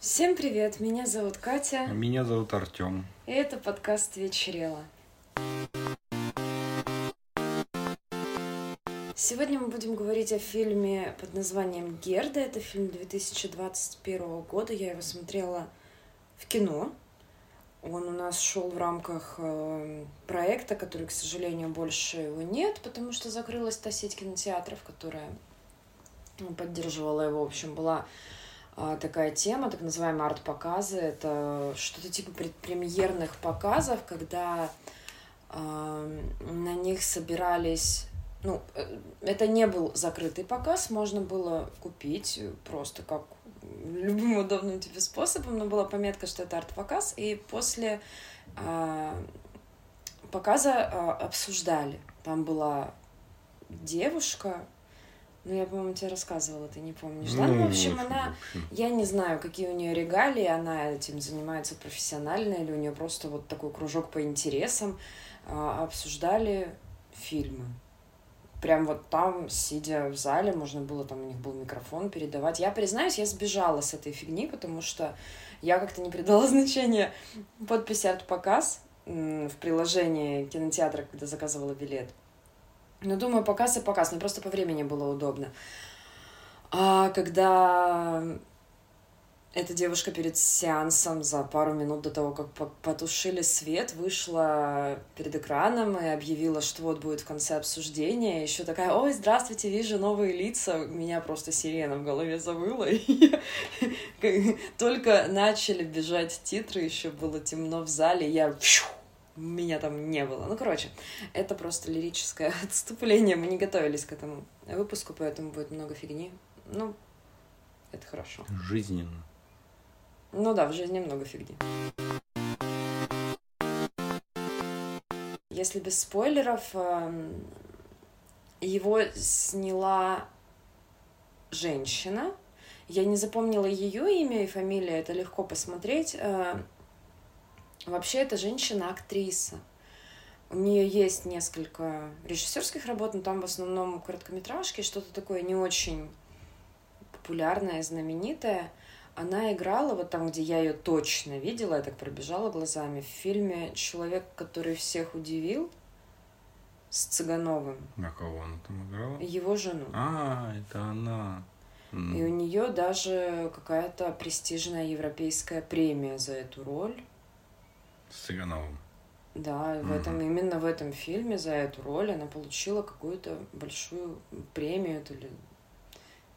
Всем привет, меня зовут Катя. Меня зовут Артем. И это подкаст «Вечерело». Сегодня мы будем говорить о фильме под названием «Герда». Это фильм 2021 года. Я его смотрела в кино. Он у нас шел в рамках э, проекта, который, к сожалению, больше его нет, потому что закрылась та сеть кинотеатров, которая поддерживала его. В общем, была такая тема, так называемые арт-показы. Это что-то типа предпремьерных показов, когда э, на них собирались... Ну, э, это не был закрытый показ, можно было купить просто как любым удобным тебе способом, но была пометка, что это арт-показ, и после э, показа э, обсуждали. Там была девушка, ну, я, по-моему, тебе рассказывала, ты не помнишь, да? Ну, ну в общем, она... Я не знаю, какие у нее регалии, она этим занимается профессионально, или у нее просто вот такой кружок по интересам. А, обсуждали фильмы. Прям вот там, сидя в зале, можно было, там у них был микрофон передавать. Я признаюсь, я сбежала с этой фигни, потому что я как-то не придала значения подписи арт-показ в приложении кинотеатра, когда заказывала билет. Ну, думаю, показ и показ, но просто по времени было удобно. А когда эта девушка перед сеансом за пару минут до того, как потушили свет, вышла перед экраном и объявила, что вот будет в конце обсуждения. Еще такая, ой, здравствуйте, вижу новые лица. У меня просто сирена в голове завыла. Только начали бежать титры, еще было темно в зале. Я меня там не было. Ну, короче, это просто лирическое отступление. Мы не готовились к этому выпуску, поэтому будет много фигни. Ну, это хорошо. Жизненно. Ну да, в жизни много фигни. Если без спойлеров, эм, его сняла женщина. Я не запомнила ее имя и фамилию, это легко посмотреть. Вообще, эта женщина-актриса. У нее есть несколько режиссерских работ, но там в основном короткометражки, что-то такое не очень популярное, знаменитое. Она играла вот там, где я ее точно видела, я так пробежала глазами, в фильме «Человек, который всех удивил» с Цыгановым. На кого она там играла? Его жену. А, это она. И у нее даже какая-то престижная европейская премия за эту роль. С Цыгановым. Да, в этом, именно в этом фильме за эту роль она получила какую-то большую премию, то ли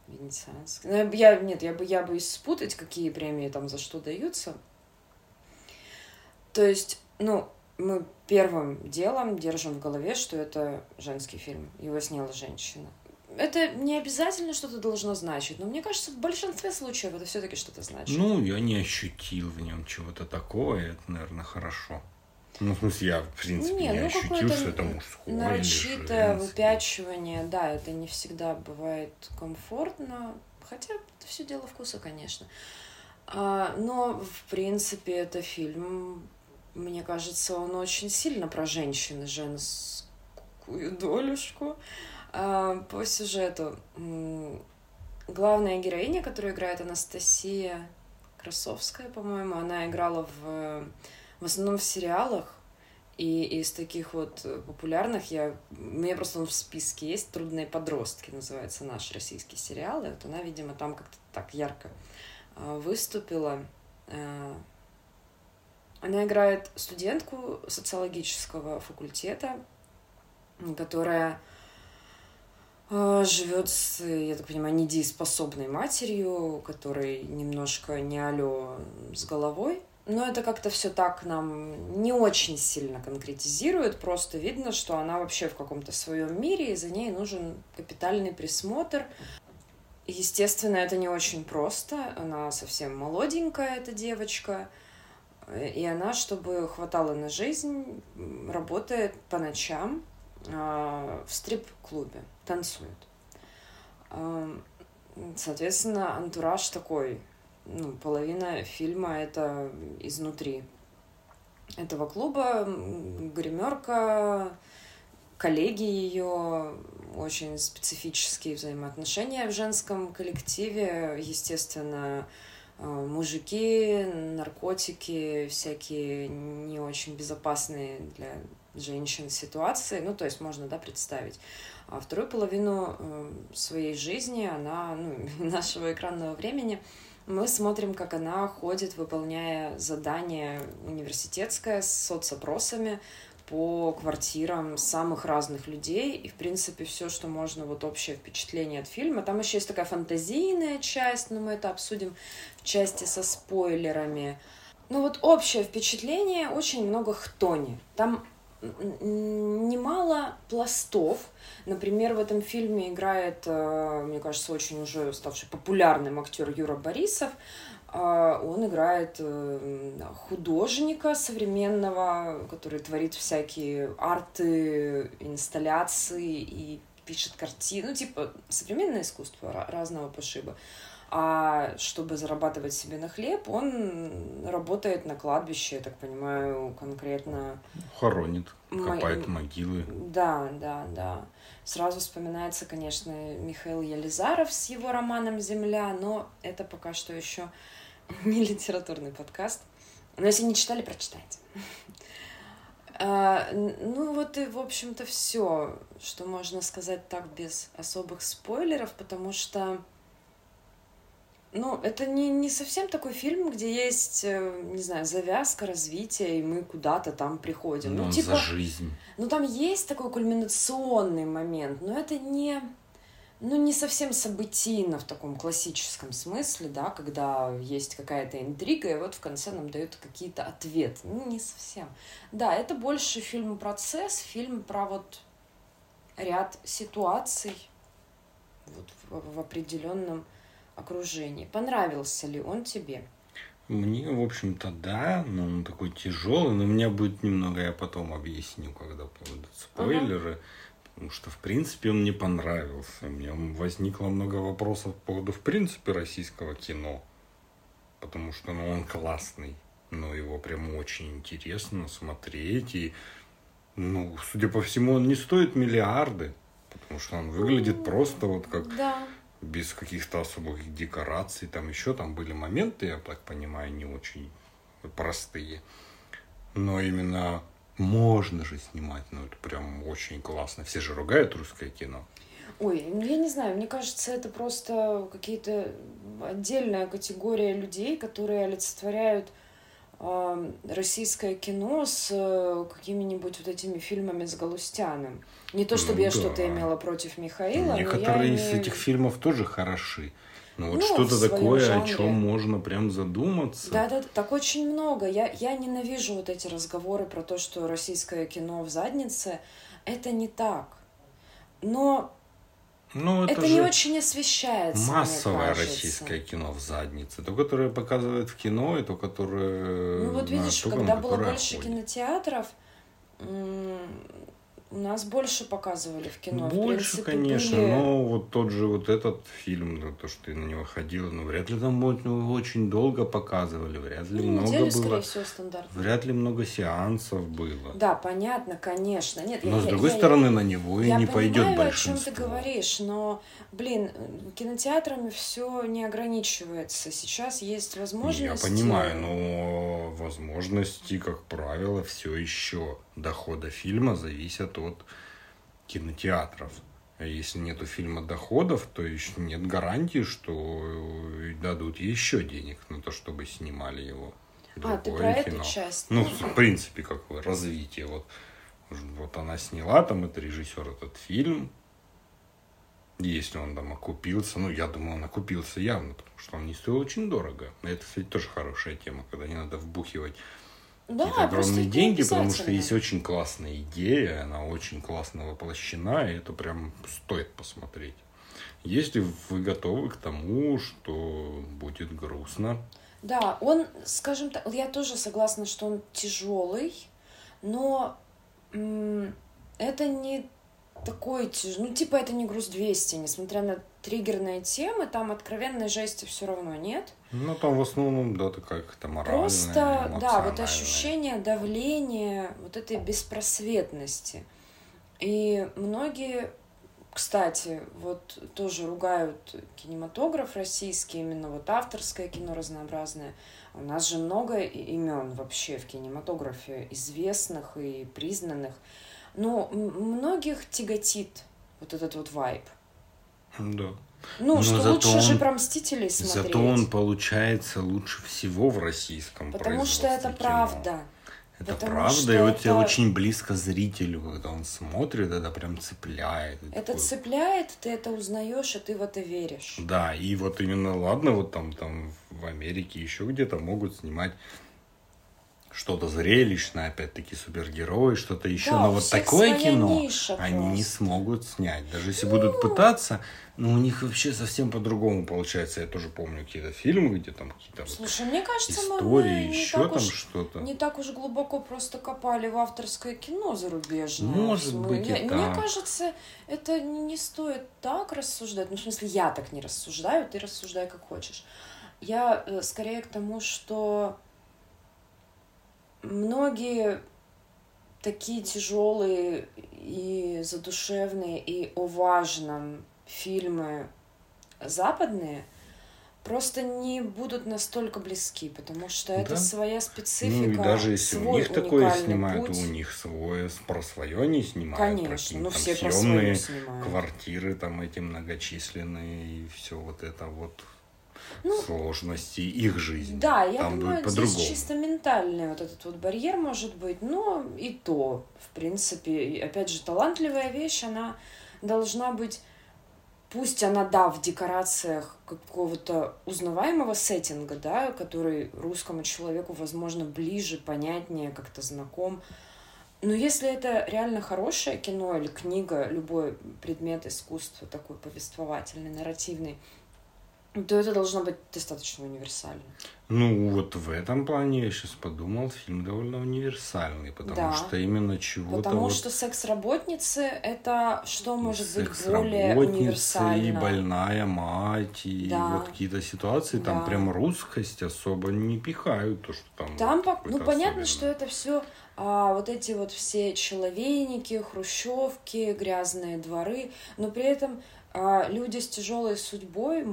венецианскую. Ну, я, нет, я бы, я бы спутать, какие премии там за что даются. То есть, ну, мы первым делом держим в голове, что это женский фильм. Его сняла женщина это не обязательно что-то должно значить, но мне кажется, в большинстве случаев это все-таки что-то значит. Ну, я не ощутил в нем чего-то такого, и это, наверное, хорошо. Ну, в смысле, я, в принципе, не, не ну, ощутил, что это мужское Нарочитое выпячивание, да, это не всегда бывает комфортно, хотя это все дело вкуса, конечно. А, но, в принципе, это фильм, мне кажется, он очень сильно про женщин и женскую долюшку. А, по сюжету. Главная героиня, которую играет Анастасия Красовская, по-моему, она играла в, в основном в сериалах. И из таких вот популярных я... Меня просто он в списке есть «Трудные подростки» называется наш российский сериал. И вот она, видимо, там как-то так ярко а, выступила. А, она играет студентку социологического факультета, которая живет с, я так понимаю, недееспособной матерью, которой немножко не алё с головой. Но это как-то все так нам не очень сильно конкретизирует. Просто видно, что она вообще в каком-то своем мире, и за ней нужен капитальный присмотр. Естественно, это не очень просто. Она совсем молоденькая, эта девочка. И она, чтобы хватало на жизнь, работает по ночам а, в стрип-клубе танцуют. Соответственно, антураж такой, ну, половина фильма это изнутри этого клуба, гримерка, коллеги ее, очень специфические взаимоотношения в женском коллективе, естественно, мужики, наркотики, всякие не очень безопасные для женщин ситуации, ну, то есть можно, да, представить. А вторую половину э, своей жизни, она, ну, нашего экранного времени, мы смотрим, как она ходит, выполняя задание университетское с соцопросами по квартирам самых разных людей. И, в принципе, все, что можно, вот общее впечатление от фильма. Там еще есть такая фантазийная часть, но мы это обсудим в части со спойлерами. Ну вот общее впечатление, очень много хтони. Там немало пластов. Например, в этом фильме играет, э, мне кажется, очень уже ставший популярным актер Юра Борисов. Э, он играет э, художника современного, который творит всякие арты, инсталляции и пишет картины, ну, типа, современное искусство разного пошиба. А чтобы зарабатывать себе на хлеб, он работает на кладбище, я так понимаю, конкретно. Хоронит, копает Мо... могилы. Да, да, да. Сразу вспоминается, конечно, Михаил Елизаров с его романом «Земля», но это пока что еще не литературный подкаст. Но если не читали, прочитайте. А, ну вот и, в общем-то, все, что можно сказать так без особых спойлеров, потому что ну, это не, не совсем такой фильм, где есть, э, не знаю, завязка, развитие, и мы куда-то там приходим. Ну, ну типа, за жизнь. Ну, там есть такой кульминационный момент, но это не, ну, не совсем событийно в таком классическом смысле, да, когда есть какая-то интрига, и вот в конце нам дают какие-то ответы. Ну, не совсем. Да, это больше фильм-процесс, фильм про вот ряд ситуаций вот в, в определенном окружении. Понравился ли он тебе? Мне, в общем-то, да, но он такой тяжелый, но у меня будет немного, я потом объясню, когда будут спойлеры, ага. Потому что, в принципе, он мне понравился. У меня возникло много вопросов по поводу, в принципе, российского кино, потому что, ну, он классный, но его прям очень интересно смотреть, и, ну, судя по всему, он не стоит миллиарды, потому что он выглядит просто вот как... Да без каких-то особых декораций. Там еще там были моменты, я так понимаю, не очень простые. Но именно можно же снимать, ну это прям очень классно. Все же ругают русское кино. Ой, я не знаю, мне кажется, это просто какие-то отдельная категория людей, которые олицетворяют российское кино с э, какими-нибудь вот этими фильмами с Галустяном. Не то, чтобы ну, я да. что-то имела против Михаила. Некоторые из имею... этих фильмов тоже хороши. Но вот ну, что-то такое, жанре. о чем можно прям задуматься. Да, да, так очень много. Я, я ненавижу вот эти разговоры про то, что российское кино в заднице. Это не так. Но ну, это, это не очень освещается. Массовое российское кино в заднице. То, которое показывают в кино, и то, которое. Ну вот видишь, когда было больше ходит. кинотеатров, у нас больше показывали в кино. Больше, в принципе, конечно, были... но вот тот же вот этот фильм, то, что ты на него ходила, ну, вряд ли там ну, очень долго показывали, вряд ли ну, много неделю, было. всего, стандартно. Вряд ли много сеансов было. Да, понятно, конечно. Нет, но, я, с другой я, стороны, я, на него и не пойдет большинство. Я понимаю, о чем ты говоришь, но, блин, кинотеатрами все не ограничивается. Сейчас есть возможности... Я понимаю, но возможности, как правило, все еще дохода фильма зависят от кинотеатров. А если нету фильма доходов, то еще нет гарантии, что дадут еще денег на то, чтобы снимали его. Другое а, ты про кино. эту часть? Ну, в принципе, как бы развитие. Вот, вот она сняла там, это режиссер, этот фильм. Если он там окупился, ну, я думаю, он окупился явно, потому что он не стоил очень дорого. Это, кстати, тоже хорошая тема, когда не надо вбухивать да, какие-то огромные деньги, потому что есть очень классная идея, она очень классно воплощена, и это прям стоит посмотреть. Если вы готовы к тому, что будет грустно. Да, он, скажем так, я тоже согласна, что он тяжелый, но это не такой ну типа это не груз 200, несмотря на триггерные темы, там откровенной жести все равно нет. Ну, там в основном, да, такая какая-то моральная, Просто, да, вот ощущение давления, вот этой беспросветности. И многие кстати, вот тоже ругают кинематограф российский, именно вот авторское кино разнообразное. У нас же много имен вообще в кинематографе, известных и признанных. Но многих тяготит вот этот вот вайб. Да. Ну, Но что лучше он, же про Мстителей смотреть. Зато он получается лучше всего в российском Потому что это кино. правда. Это Потому правда, и вот это... очень близко зрителю, когда он смотрит, это прям цепляет. Это такой... цепляет, ты это узнаешь, и ты в это веришь. Да, и вот именно, ладно, вот там, там в Америке еще где-то могут снимать что-то зрелищное, опять-таки супергерои, что-то еще. Да, Но вот такое кино ниша они просто. не смогут снять. Даже если ну... будут пытаться, но у них вообще совсем по-другому получается. Я тоже помню какие-то фильмы, где там какие-то Слушай, вот мне кажется, истории, мы еще там что-то. Не так уж глубоко просто копали в авторское кино зарубежное. Может мы, быть, я, и Мне так. кажется, это не стоит так рассуждать. Ну, в смысле, я так не рассуждаю, ты рассуждай как хочешь. Я э, скорее к тому, что многие такие тяжелые и задушевные и о важном фильмы западные просто не будут настолько близки, потому что это да? своя специфика. Ну и даже если у них такое снимают, путь. у них свое про свое они снимают. Конечно, про ну все про свое снимают. квартиры там эти многочисленные и все вот это вот ну, сложности их жизни. Да, я Там думаю, здесь чисто ментальный вот этот вот барьер может быть, но и то, в принципе, опять же, талантливая вещь, она должна быть пусть она, да, в декорациях какого-то узнаваемого сеттинга, да, который русскому человеку, возможно, ближе, понятнее, как-то знаком, но если это реально хорошее кино или книга, любой предмет искусства такой повествовательный, нарративный, то это должно быть достаточно универсально. Ну, вот в этом плане я сейчас подумал, фильм довольно универсальный, потому да. что именно чего-то... Потому вот... что секс-работницы — это что может быть более универсально? и больная мать, и да. вот какие-то ситуации, да. там прям русскость особо не пихают, то, что там... Там, вот ну, понятно, что это все а, вот эти вот все человейники, хрущевки, грязные дворы, но при этом а люди с тяжелой судьбой,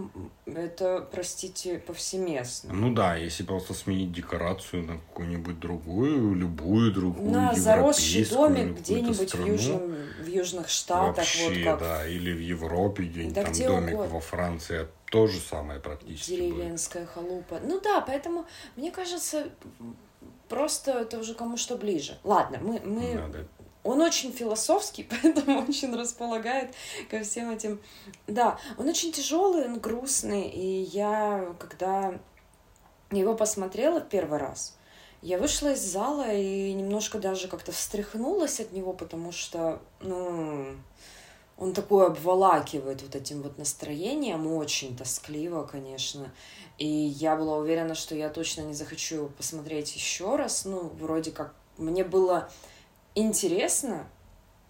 это, простите, повсеместно. Ну да, если просто сменить декорацию на какую-нибудь другую, любую другую, На заросший домик где-нибудь в, южном, в южных штатах. Вообще, вот как... да, или в Европе где-нибудь да там где домик угодно. во Франции, то же самое практически Деревенская будет. халупа. Ну да, поэтому, мне кажется, просто это уже кому что ближе. Ладно, мы, мы Надо он очень философский, поэтому очень располагает ко всем этим. Да, он очень тяжелый, он грустный, и я, когда его посмотрела первый раз, я вышла из зала и немножко даже как-то встряхнулась от него, потому что, ну, он такой обволакивает вот этим вот настроением, очень тоскливо, конечно. И я была уверена, что я точно не захочу посмотреть еще раз. Ну, вроде как мне было интересно.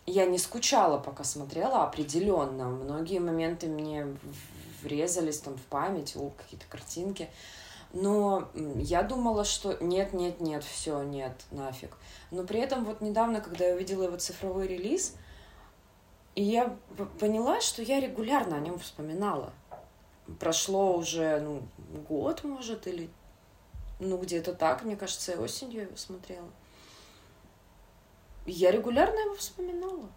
Я не скучала, пока смотрела, определенно. Многие моменты мне врезались там в память, о, какие-то картинки. Но я думала, что нет, нет, нет, все, нет, нафиг. Но при этом вот недавно, когда я увидела его цифровой релиз, и я поняла, что я регулярно о нем вспоминала. Прошло уже, ну, год, может, или ну, где-то так, мне кажется, осенью его смотрела я регулярно его вспоминала.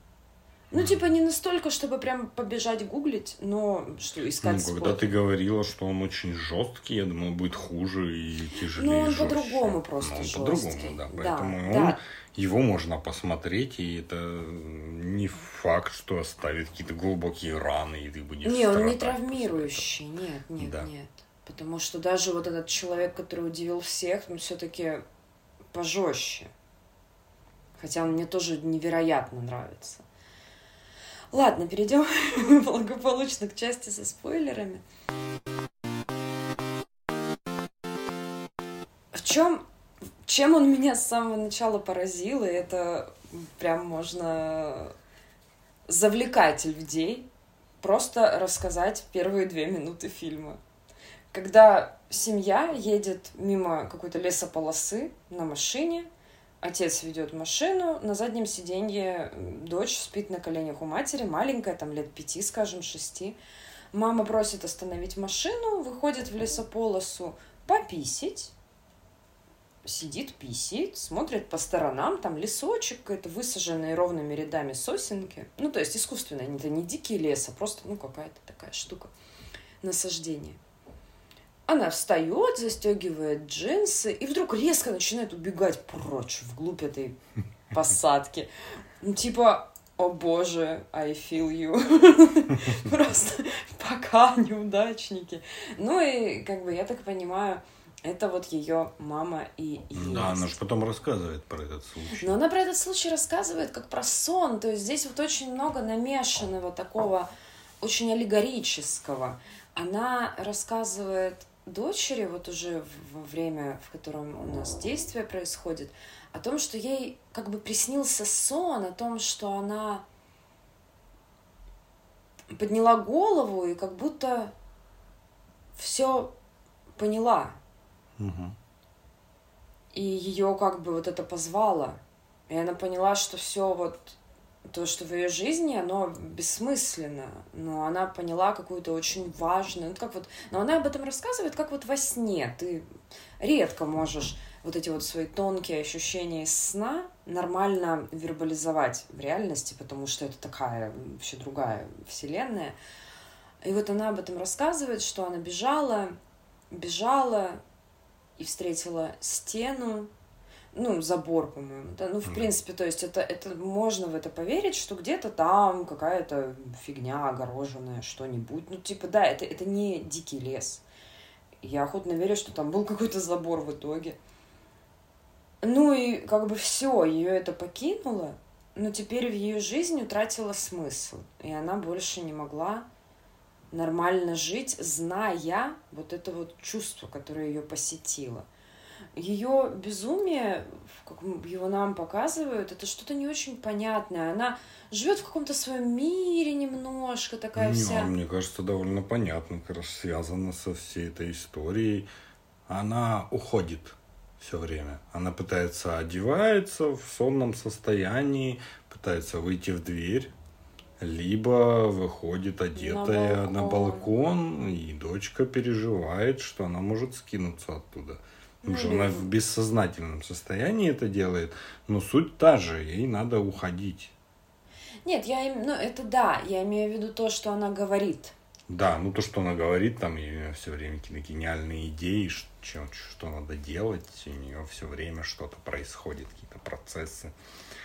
Ну, типа, не настолько, чтобы прям побежать гуглить, но что искать Ну, когда ты говорила, что он очень жесткий, я думала, будет хуже и тяжелее. Ну, он по-другому просто он по-другому, да. Поэтому да, он, да. его можно посмотреть, и это не факт, что оставит какие-то глубокие раны, и ты будешь Не, он не травмирующий, нет, нет, да. нет. Потому что даже вот этот человек, который удивил всех, он все-таки пожестче. Хотя он мне тоже невероятно нравится. Ладно, перейдем благополучно к части со спойлерами. В чем, чем он меня с самого начала поразил, и это прям можно завлекать людей, просто рассказать первые две минуты фильма. Когда семья едет мимо какой-то лесополосы на машине, Отец ведет машину, на заднем сиденье дочь спит на коленях у матери, маленькая, там лет пяти, скажем, шести. Мама просит остановить машину, выходит в лесополосу пописить, сидит, писит, смотрит по сторонам, там лесочек, какой-то высаженные ровными рядами сосенки. Ну, то есть искусственное, это не дикий лес, а просто, ну, какая-то такая штука, насаждение. Она встает, застегивает джинсы и вдруг резко начинает убегать прочь, вглубь этой посадки. Ну, типа, о боже, I feel you. Просто пока неудачники. Ну и, как бы, я так понимаю, это вот ее мама и есть. Да, она же потом рассказывает про этот случай. Но она про этот случай рассказывает как про сон. То есть здесь вот очень много намешанного такого, очень аллегорического. Она рассказывает дочери, вот уже во время, в котором у нас действие происходит, о том, что ей как бы приснился сон, о том, что она подняла голову и как будто все поняла. Угу. И ее как бы вот это позвало. И она поняла, что все вот то, что в ее жизни, оно бессмысленно, но она поняла какую-то очень важную, ну, как вот, но она об этом рассказывает, как вот во сне. Ты редко можешь вот эти вот свои тонкие ощущения сна нормально вербализовать в реальности, потому что это такая вообще другая вселенная. И вот она об этом рассказывает, что она бежала, бежала и встретила стену, ну, забор, по-моему, да, ну, в mm. принципе, то есть это, это можно в это поверить, что где-то там какая-то фигня огороженная, что-нибудь, ну, типа, да, это, это не дикий лес. Я охотно верю, что там был какой-то забор в итоге. Ну и как бы все, ее это покинуло, но теперь в ее жизнь утратила смысл, и она больше не могла нормально жить, зная вот это вот чувство, которое ее посетило ее безумие, как его нам показывают, это что-то не очень понятное. Она живет в каком-то своем мире немножко, такая не, вся. Мне кажется, довольно понятно, как раз связано со всей этой историей. Она уходит все время. Она пытается одевается в сонном состоянии, пытается выйти в дверь, либо выходит одетая на балкон. на балкон, и дочка переживает, что она может скинуться оттуда. Потому что она в бессознательном состоянии это делает, но суть та же, ей надо уходить. Нет, я им, ну это да, я имею в виду то, что она говорит. Да, ну то, что она говорит, там и все время какие-то гениальные идеи, что, что надо делать, у нее все время что-то происходит, какие-то процессы.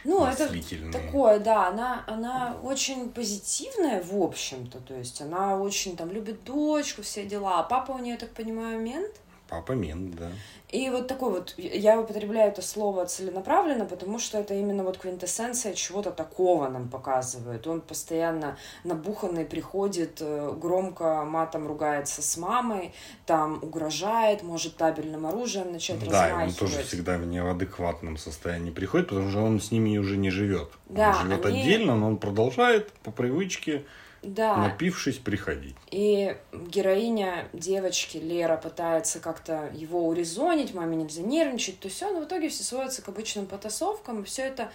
Ну, это такое, да, она, она очень позитивная, в общем-то, то есть она очень там любит дочку, все дела, а папа у нее, так понимаю, мент. Папа мент, да. И вот такой вот, я употребляю это слово целенаправленно, потому что это именно вот квинтэссенция чего-то такого нам показывает. Он постоянно набуханный приходит, э, громко матом ругается с мамой, там угрожает, может табельным оружием начать да, он тоже всегда в неадекватном состоянии приходит, потому что он с ними уже не живет. Да, он живет они... отдельно, но он продолжает по привычке да. напившись, приходить. И героиня девочки Лера пытается как-то его урезонить, маме нельзя нервничать, то все, но в итоге все сводится к обычным потасовкам, и все это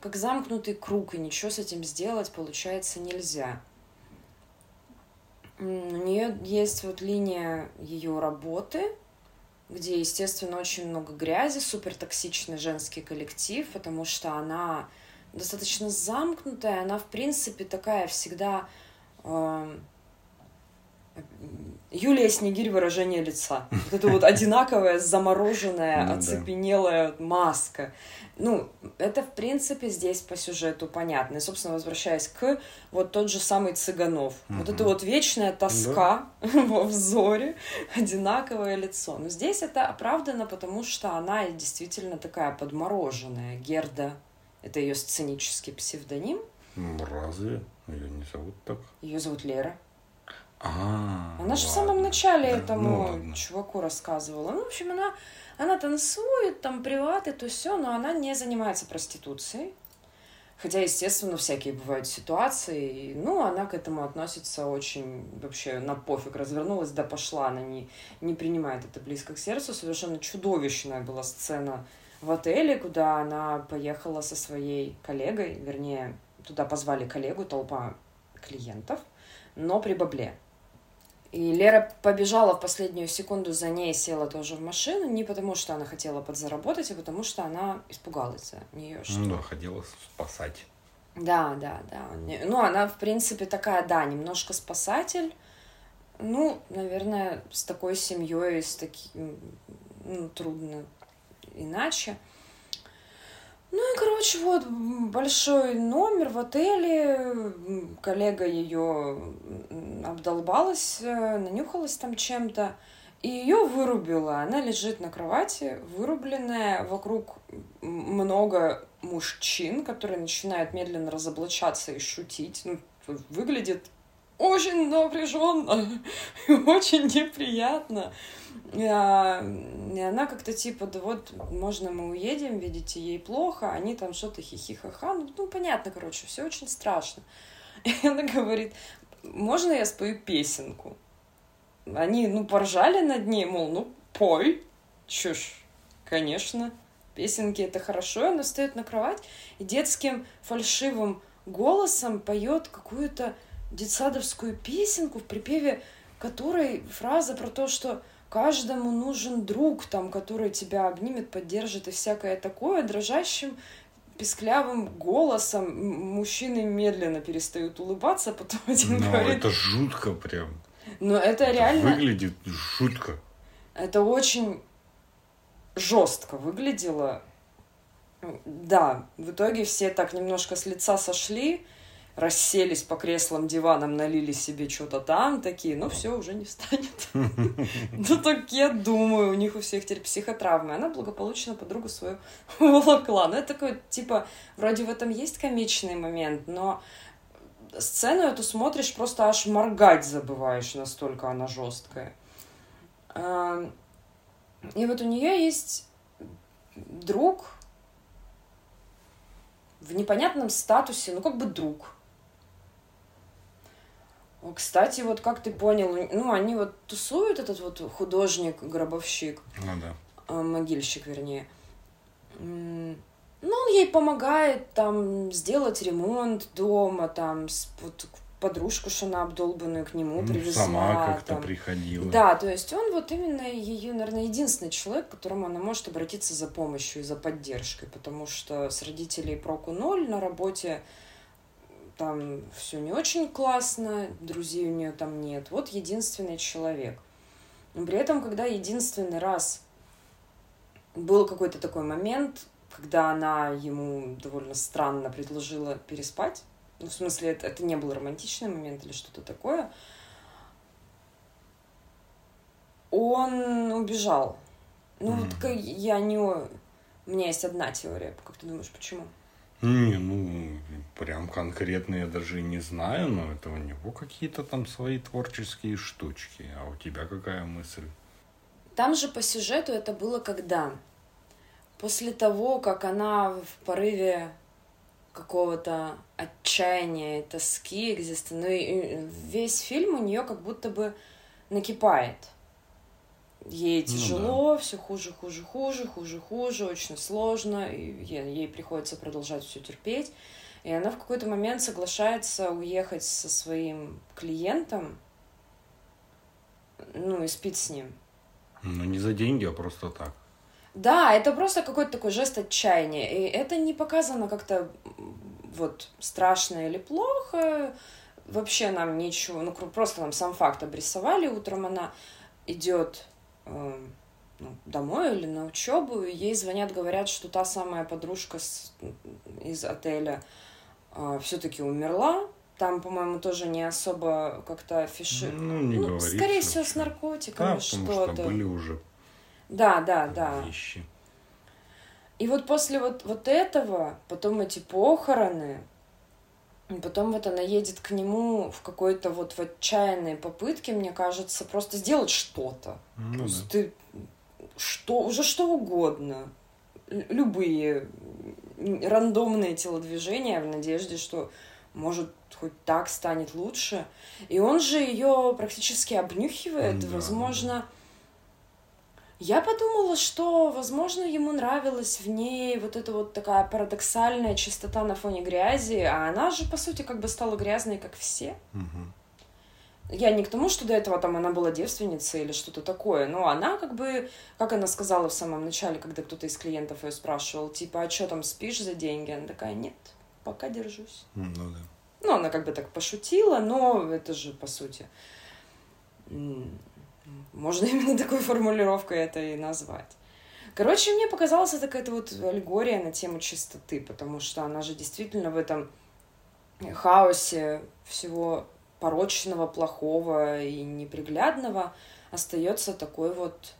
как замкнутый круг, и ничего с этим сделать, получается, нельзя. У нее есть вот линия ее работы, где, естественно, очень много грязи, супер токсичный женский коллектив, потому что она достаточно замкнутая, она, в принципе, такая всегда Юлия Снегирь выражение лица. Вот это вот одинаковая, замороженная, ну, оцепенелая маска. Ну, это, в принципе, здесь по сюжету понятно. И, собственно, возвращаясь к вот тот же самый Цыганов. Угу. Вот это вот вечная тоска да. во взоре, одинаковое лицо. Но здесь это оправдано, потому что она действительно такая подмороженная. Герда — это ее сценический псевдоним. Разве? Ее не зовут так? Ее зовут Лера. А, она же в самом начале этому ну, чуваку рассказывала. Ну, в общем, она, она танцует, там приваты, то все, но она не занимается проституцией. Хотя, естественно, всякие бывают ситуации. Ну, она к этому относится очень вообще на пофиг. Развернулась, да пошла. Она не, не принимает это близко к сердцу. Совершенно чудовищная была сцена в отеле, куда она поехала со своей коллегой, вернее, туда позвали коллегу, толпа клиентов, но при бабле. И Лера побежала в последнюю секунду за ней, села тоже в машину, не потому что она хотела подзаработать, а потому что она испугалась за нее. Что... Ну да, хотела спасать. Да, да, да. Ну, она, в принципе, такая, да, немножко спасатель. Ну, наверное, с такой семьей, с таким, ну, трудно иначе. Ну и, короче, вот большой номер в отеле. Коллега ее обдолбалась, э, нанюхалась там чем-то. И ее вырубила. Она лежит на кровати, вырубленная. Вокруг много мужчин, которые начинают медленно разоблачаться и шутить. Ну, выглядит очень напряженно очень неприятно. А, и она как-то типа, да вот, можно мы уедем, видите, ей плохо, они там что-то хихихаха, ну, ну, понятно, короче, все очень страшно. И она говорит, можно я спою песенку? Они, ну, поржали над ней, мол, ну, пой, ж, конечно, песенки это хорошо, и она встает на кровать и детским фальшивым голосом поет какую-то детсадовскую песенку, в припеве которой фраза про то, что каждому нужен друг, там, который тебя обнимет, поддержит и всякое такое, дрожащим песклявым голосом мужчины медленно перестают улыбаться, потом один Но говорит... это жутко прям. Но это, это реально... Выглядит жутко. Это очень жестко выглядело. Да, в итоге все так немножко с лица сошли, расселись по креслам, диванам, налили себе что-то там, такие, ну все, уже не встанет. Ну так я думаю, у них у всех теперь психотравмы. Она благополучно подругу свою волокла. Ну это такой, типа, вроде в этом есть комичный момент, но сцену эту смотришь, просто аж моргать забываешь, настолько она жесткая. И вот у нее есть друг в непонятном статусе, ну как бы друг. Кстати, вот как ты понял, ну, они вот тусуют этот вот художник-гробовщик. Ну да. А, могильщик, вернее. Ну, он ей помогает там сделать ремонт дома, там, вот подружку, она обдолбанную к нему ну, привезла. Сама как-то там. приходила. Да, то есть он вот именно ее, наверное, единственный человек, к которому она может обратиться за помощью и за поддержкой, потому что с родителей проку ноль на работе там все не очень классно, друзей у нее там нет. Вот единственный человек. Но при этом, когда единственный раз был какой-то такой момент, когда она ему довольно странно предложила переспать, ну, в смысле, это, это не был романтичный момент или что-то такое, он убежал. Ну, mm. вот я не... У меня есть одна теория. Как ты думаешь, почему? Не, ну, прям конкретно я даже не знаю, но это у него какие-то там свои творческие штучки. А у тебя какая мысль? Там же по сюжету это было когда? После того, как она в порыве какого-то отчаяния, тоски, экзистенции, ну, весь фильм у нее как будто бы накипает ей тяжело, ну, да. все хуже, хуже, хуже, хуже, хуже, очень сложно, и ей, ей приходится продолжать все терпеть. И она в какой-то момент соглашается уехать со своим клиентом, ну, и спит с ним. Ну, не за деньги, а просто так. Да, это просто какой-то такой жест отчаяния. И это не показано как-то вот страшно или плохо. Вообще нам ничего, ну, просто нам сам факт обрисовали. Утром она идет Эм, ну, домой или на учебу, и ей звонят, говорят, что та самая подружка с, из отеля э, все-таки умерла. Там, по-моему, тоже не особо как-то афиши... Ну, не ну, говорится, Скорее всего, с наркотиками да, что-то. Что были уже да, да, да. Вещи. И вот после вот, вот этого, потом эти похороны, потом вот она едет к нему в какой-то вот в отчаянной попытке, мне кажется, просто сделать что-то. Ну, да. ты что, уже что угодно. Любые рандомные телодвижения в надежде, что может хоть так станет лучше. И он же ее практически обнюхивает, да. возможно. Я подумала, что, возможно, ему нравилась в ней вот эта вот такая парадоксальная чистота на фоне грязи, а она же, по сути, как бы стала грязной, как все. Угу. Я не к тому, что до этого там она была девственницей или что-то такое, но она как бы, как она сказала в самом начале, когда кто-то из клиентов ее спрашивал, типа, а что там, спишь за деньги? Она такая, нет, пока держусь. Ну да. Ну, она как бы так пошутила, но это же, по сути, можно именно такой формулировкой это и назвать. Короче, мне показалась это какая-то вот аллегория на тему чистоты, потому что она же действительно в этом хаосе всего порочного, плохого и неприглядного остается такой вот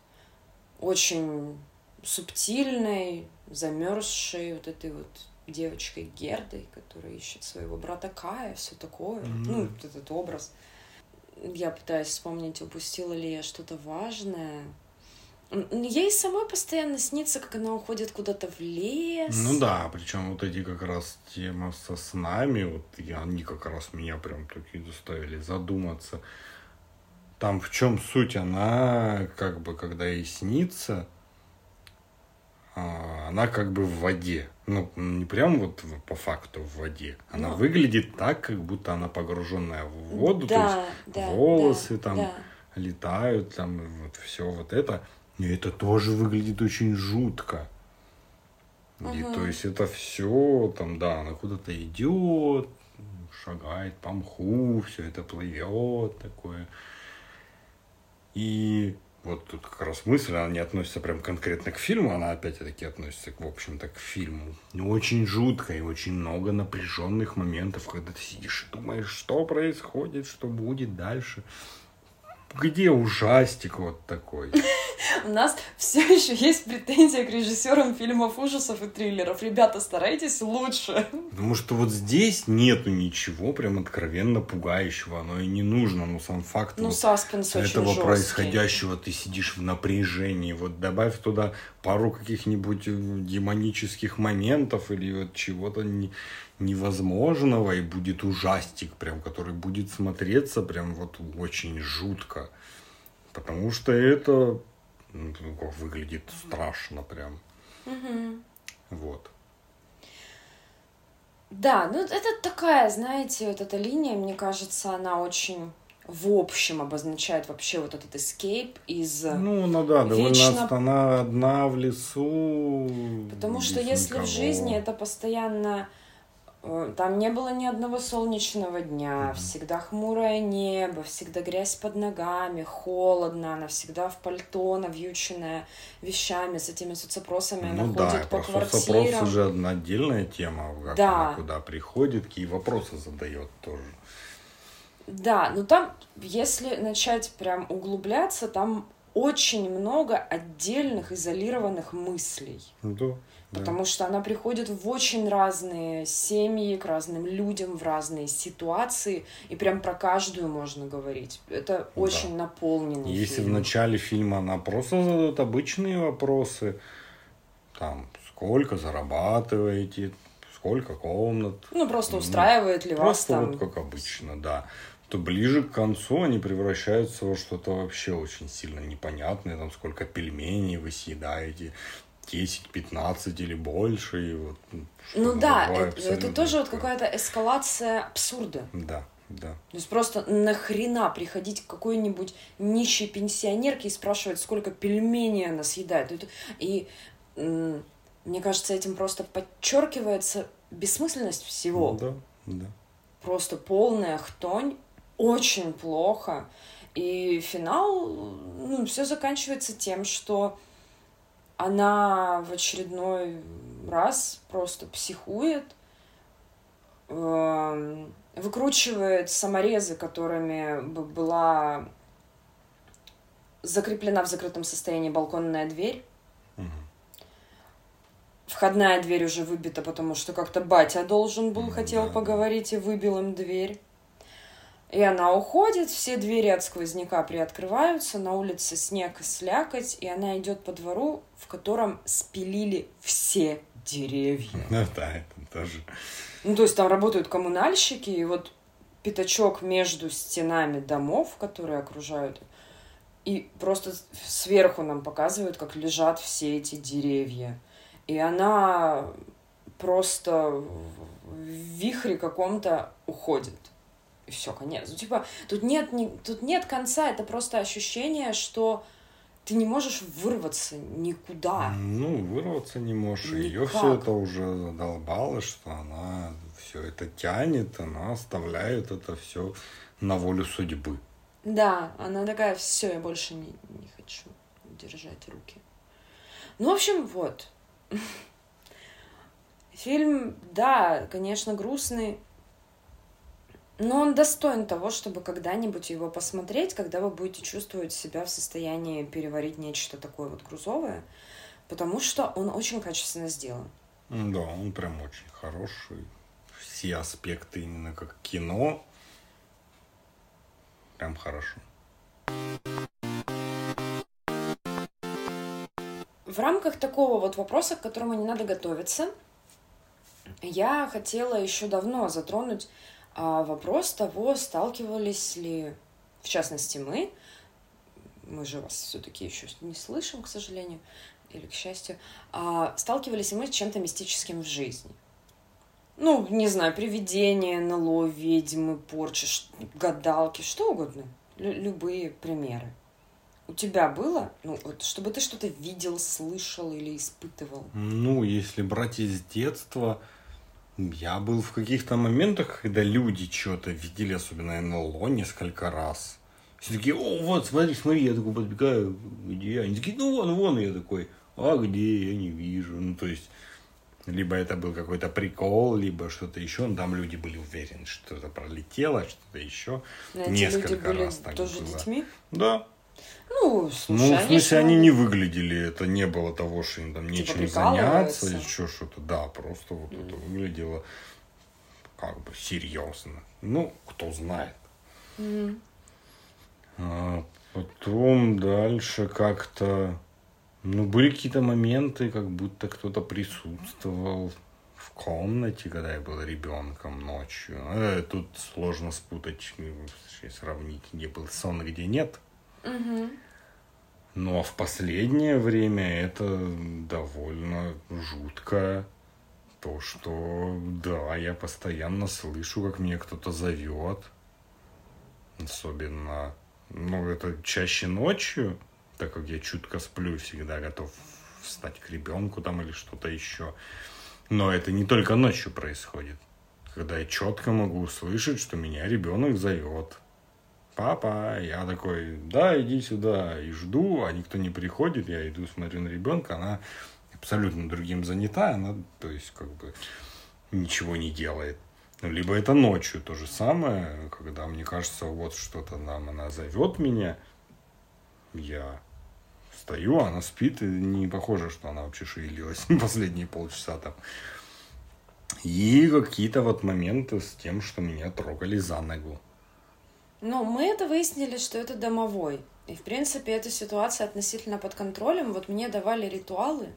очень субтильной, замерзшей вот этой вот девочкой Гердой, которая ищет своего брата Кая, все такое. Mm-hmm. Ну, вот этот образ я пытаюсь вспомнить, упустила ли я что-то важное. Ей самой постоянно снится, как она уходит куда-то в лес. Ну да, причем вот эти как раз тема со снами, вот я, они как раз меня прям такие заставили задуматься. Там в чем суть? Она как бы, когда ей снится, а, она как бы в воде. Ну, не прям вот по факту в воде. Она ну, выглядит так, как будто она погруженная в воду. Да, то есть да, волосы да, там да. летают, там вот все вот это. И это тоже выглядит очень жутко. Угу. И то есть это все там, да, она куда-то идет, шагает по мху, все это плывет такое. И вот тут как раз мысль, она не относится прям конкретно к фильму, она опять-таки относится, в общем-то, к фильму. Но очень жутко и очень много напряженных моментов, когда ты сидишь и думаешь, что происходит, что будет дальше где ужастик вот такой? У нас все еще есть претензия к режиссерам фильмов ужасов и триллеров. Ребята, старайтесь лучше. Потому что вот здесь нету ничего прям откровенно пугающего. Оно и не нужно. Но сам факт ну, вот этого жесткий. происходящего ты сидишь в напряжении. Вот добавь туда пару каких-нибудь э, демонических моментов или вот чего-то не, невозможного, и будет ужастик, прям, который будет смотреться прям вот очень жутко. Потому что это ну, выглядит страшно прям. Угу. Вот. Да, ну это такая, знаете, вот эта линия, мне кажется, она очень в общем обозначает вообще вот этот escape из Ну, ну да, вечно... довольно она одна в лесу. Потому что если никого. в жизни это постоянно там не было ни одного солнечного дня, mm-hmm. всегда хмурое небо, всегда грязь под ногами, холодно, она всегда в пальто, навьюченная вещами, с этими соцопросами, ну, она да, ходит по квартирам. соцопросы же одна отдельная тема, как да. она куда приходит, какие вопросы задает тоже. Да, но там, если начать прям углубляться, там очень много отдельных изолированных мыслей. Да. Потому да. что она приходит в очень разные семьи, к разным людям, в разные ситуации, и прям про каждую можно говорить. Это да. очень наполненный Если фильм. в начале фильма она просто задает обычные вопросы, там, сколько зарабатываете, сколько комнат. Ну, просто устраивает ну, ли вас там... Просто вот как обычно, да то ближе к концу они превращаются во что-то вообще очень сильно непонятное, там сколько пельменей вы съедаете, 10, 15 или больше. И вот, ну да, это, это тоже вот какая-то эскалация абсурда. Да, да. То есть просто нахрена приходить к какой-нибудь нищей пенсионерке и спрашивать, сколько пельменей она съедает. И мне кажется, этим просто подчеркивается бессмысленность всего. Да, да. Просто полная хтонь, очень плохо. И финал, ну, все заканчивается тем, что она в очередной раз просто психует, эм, выкручивает саморезы, которыми была закреплена в закрытом состоянии балконная дверь. Входная дверь уже выбита, потому что как-то батя должен был, хотел да, поговорить и выбил им дверь. И она уходит, все двери от сквозняка приоткрываются, на улице снег и слякоть, и она идет по двору, в котором спилили все деревья. Ну да, это тоже. Ну, то есть там работают коммунальщики, и вот пятачок между стенами домов, которые окружают, И просто сверху нам показывают, как лежат все эти деревья. И она просто в вихре каком-то уходит. И все, конец. Ну, типа, тут нет, не, тут нет конца, это просто ощущение, что ты не можешь вырваться никуда. Ну, вырваться не можешь. Ее все это уже задолбало, что она все это тянет, она оставляет это все на волю судьбы. Да, она такая, все, я больше не, не хочу держать руки. Ну, в общем, вот. Фильм, да, конечно, грустный, но он достоин того, чтобы когда-нибудь его посмотреть, когда вы будете чувствовать себя в состоянии переварить нечто такое вот грузовое, потому что он очень качественно сделан. Да, он прям очень хороший. Все аспекты именно как кино. Прям хорошо. В рамках такого вот вопроса, к которому не надо готовиться, я хотела еще давно затронуть а, вопрос того, сталкивались ли, в частности, мы, мы же вас все-таки еще не слышим, к сожалению, или к счастью, а, сталкивались ли мы с чем-то мистическим в жизни. Ну, не знаю, привидения, НЛО, ведьмы, порчи, гадалки, что угодно. Лю- любые примеры. У тебя было, ну, вот, чтобы ты что-то видел, слышал или испытывал? Ну, если брать из детства, я был в каких-то моментах, когда люди что-то видели, особенно НЛО, несколько раз. Все такие, о, вот, смотри, смотри, я такой подбегаю, где? Они такие, ну, вон, вон, я такой, а где, я не вижу. Ну, то есть, либо это был какой-то прикол, либо что-то еще. Ну, там люди были уверены, что что-то пролетело, что-то еще. Но Несколько люди были раз так тоже было. детьми? Да. Ну, слушай, ну, в смысле, они, не выглядели, это не было того, что им там типа нечем заняться или еще что-то. Да, просто вот mm. это выглядело как бы серьезно. Ну, кто знает. Mm. А потом дальше как-то, ну, были какие-то моменты, как будто кто-то присутствовал в комнате, когда я был ребенком ночью. Э, тут сложно спутать, сравнить, где был сон, где нет. Угу. Ну а в последнее время это довольно жутко. То, что да, я постоянно слышу, как меня кто-то зовет. Особенно, ну, это чаще ночью, так как я чутко сплю, всегда готов встать к ребенку там или что-то еще. Но это не только ночью происходит. Когда я четко могу услышать, что меня ребенок зовет папа, я такой, да, иди сюда, и жду, а никто не приходит, я иду, смотрю на ребенка, она абсолютно другим занята, она, то есть, как бы, ничего не делает. Ну, либо это ночью то же самое, когда мне кажется, вот что-то нам, она зовет меня, я встаю, она спит, и не похоже, что она вообще шевелилась последние полчаса там. И какие-то вот моменты с тем, что меня трогали за ногу. Ну, мы это выяснили, что это домовой. И, в принципе, эта ситуация относительно под контролем. Вот мне давали ритуалы.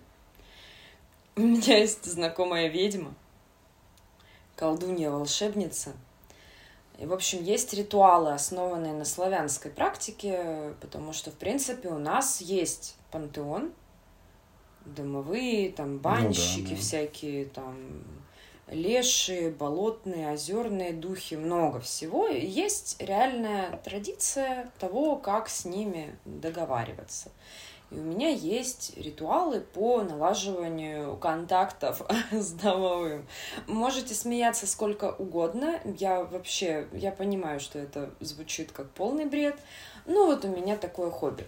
У меня есть знакомая ведьма, колдунья-волшебница. И, в общем, есть ритуалы, основанные на славянской практике, потому что, в принципе, у нас есть пантеон, домовые, там, банщики ну, да, да. всякие, там, лешие, болотные, озерные духи, много всего. есть реальная традиция того, как с ними договариваться. И у меня есть ритуалы по налаживанию контактов с домовым. Можете смеяться сколько угодно. Я вообще, я понимаю, что это звучит как полный бред. Но вот у меня такое хобби.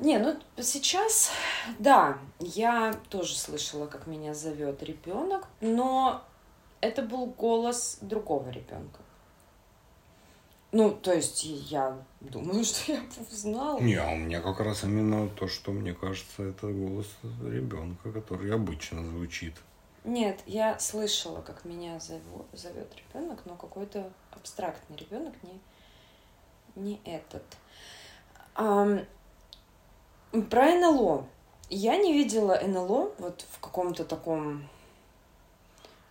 Не, ну сейчас, да, я тоже слышала, как меня зовет ребенок, но это был голос другого ребенка. Ну, то есть я думаю, что я узнала. Не, а у меня как раз именно то, что мне кажется, это голос ребенка, который обычно звучит. Нет, я слышала, как меня зовет, зовет ребенок, но какой-то абстрактный ребенок, не, не этот. А, про НЛО. Я не видела НЛО вот в каком-то таком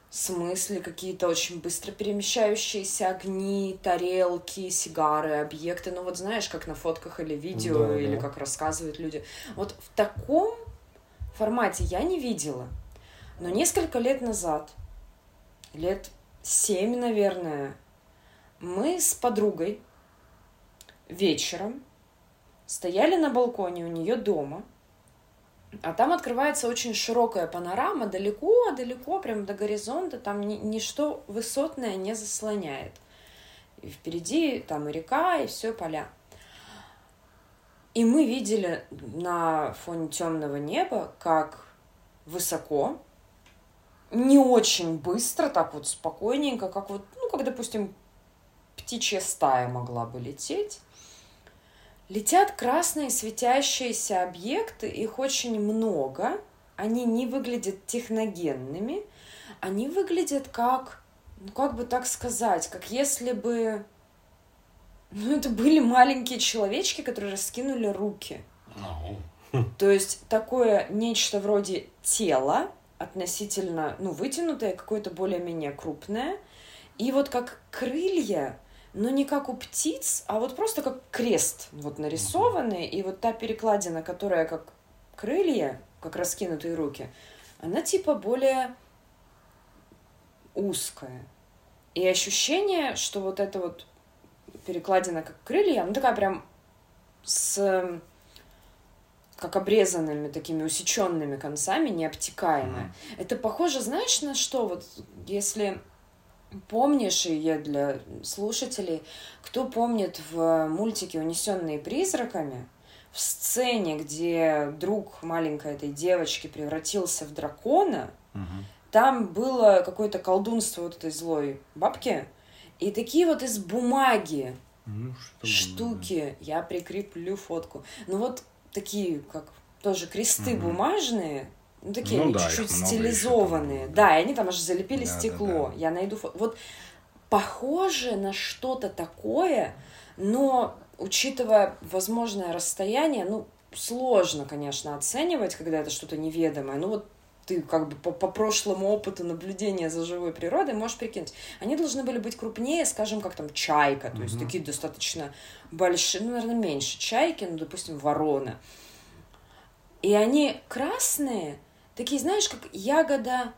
смысле какие-то очень быстро перемещающиеся огни, тарелки, сигары, объекты. Ну вот знаешь, как на фотках или видео, Да, или да. как рассказывают люди. Вот в таком формате я не видела. Но несколько лет назад, лет семь, наверное, мы с подругой вечером стояли на балконе у нее дома, а там открывается очень широкая панорама, далеко-далеко, прям до горизонта, там ни- ничто высотное не заслоняет. И впереди там и река, и все поля. И мы видели на фоне темного неба, как высоко, не очень быстро, так вот спокойненько, как вот, ну, как, допустим, птичья стая могла бы лететь. Летят красные светящиеся объекты, их очень много. Они не выглядят техногенными, они выглядят как, ну как бы так сказать, как если бы, ну это были маленькие человечки, которые раскинули руки. То есть такое нечто вроде тела, относительно, ну, вытянутое, какое-то более-менее крупное. И вот как крылья, но не как у птиц, а вот просто как крест вот нарисованный. И вот та перекладина, которая как крылья, как раскинутые руки, она типа более узкая. И ощущение, что вот эта вот перекладина как крылья, она такая прям с как обрезанными такими усеченными концами, необтекаемая. Это похоже, знаешь, на что? Вот если помнишь, и я для слушателей, кто помнит в мультике «Унесенные призраками», в сцене, где друг маленькой этой девочки превратился в дракона, Мгм. там было какое-то колдунство вот этой злой бабки, и такие вот из бумаги Ну, что штуки, я прикреплю фотку. Ну вот такие, как тоже кресты Мгм. бумажные, ну такие Ну да, чуть-чуть стилизованные. там, да, и они там аж залепили Да, да, стекло. да. Я найду фото. Вот похоже на что-то такое, но учитывая возможное расстояние, ну, сложно, конечно, оценивать, когда это что-то неведомое. Ну, вот ты как бы по, по прошлому опыту наблюдения за живой природой можешь прикинуть. Они должны были быть крупнее, скажем, как там чайка, то есть Мгм. такие достаточно большие, ну, наверное, меньше чайки, ну, допустим, ворона. И они красные, такие, знаешь, как ягода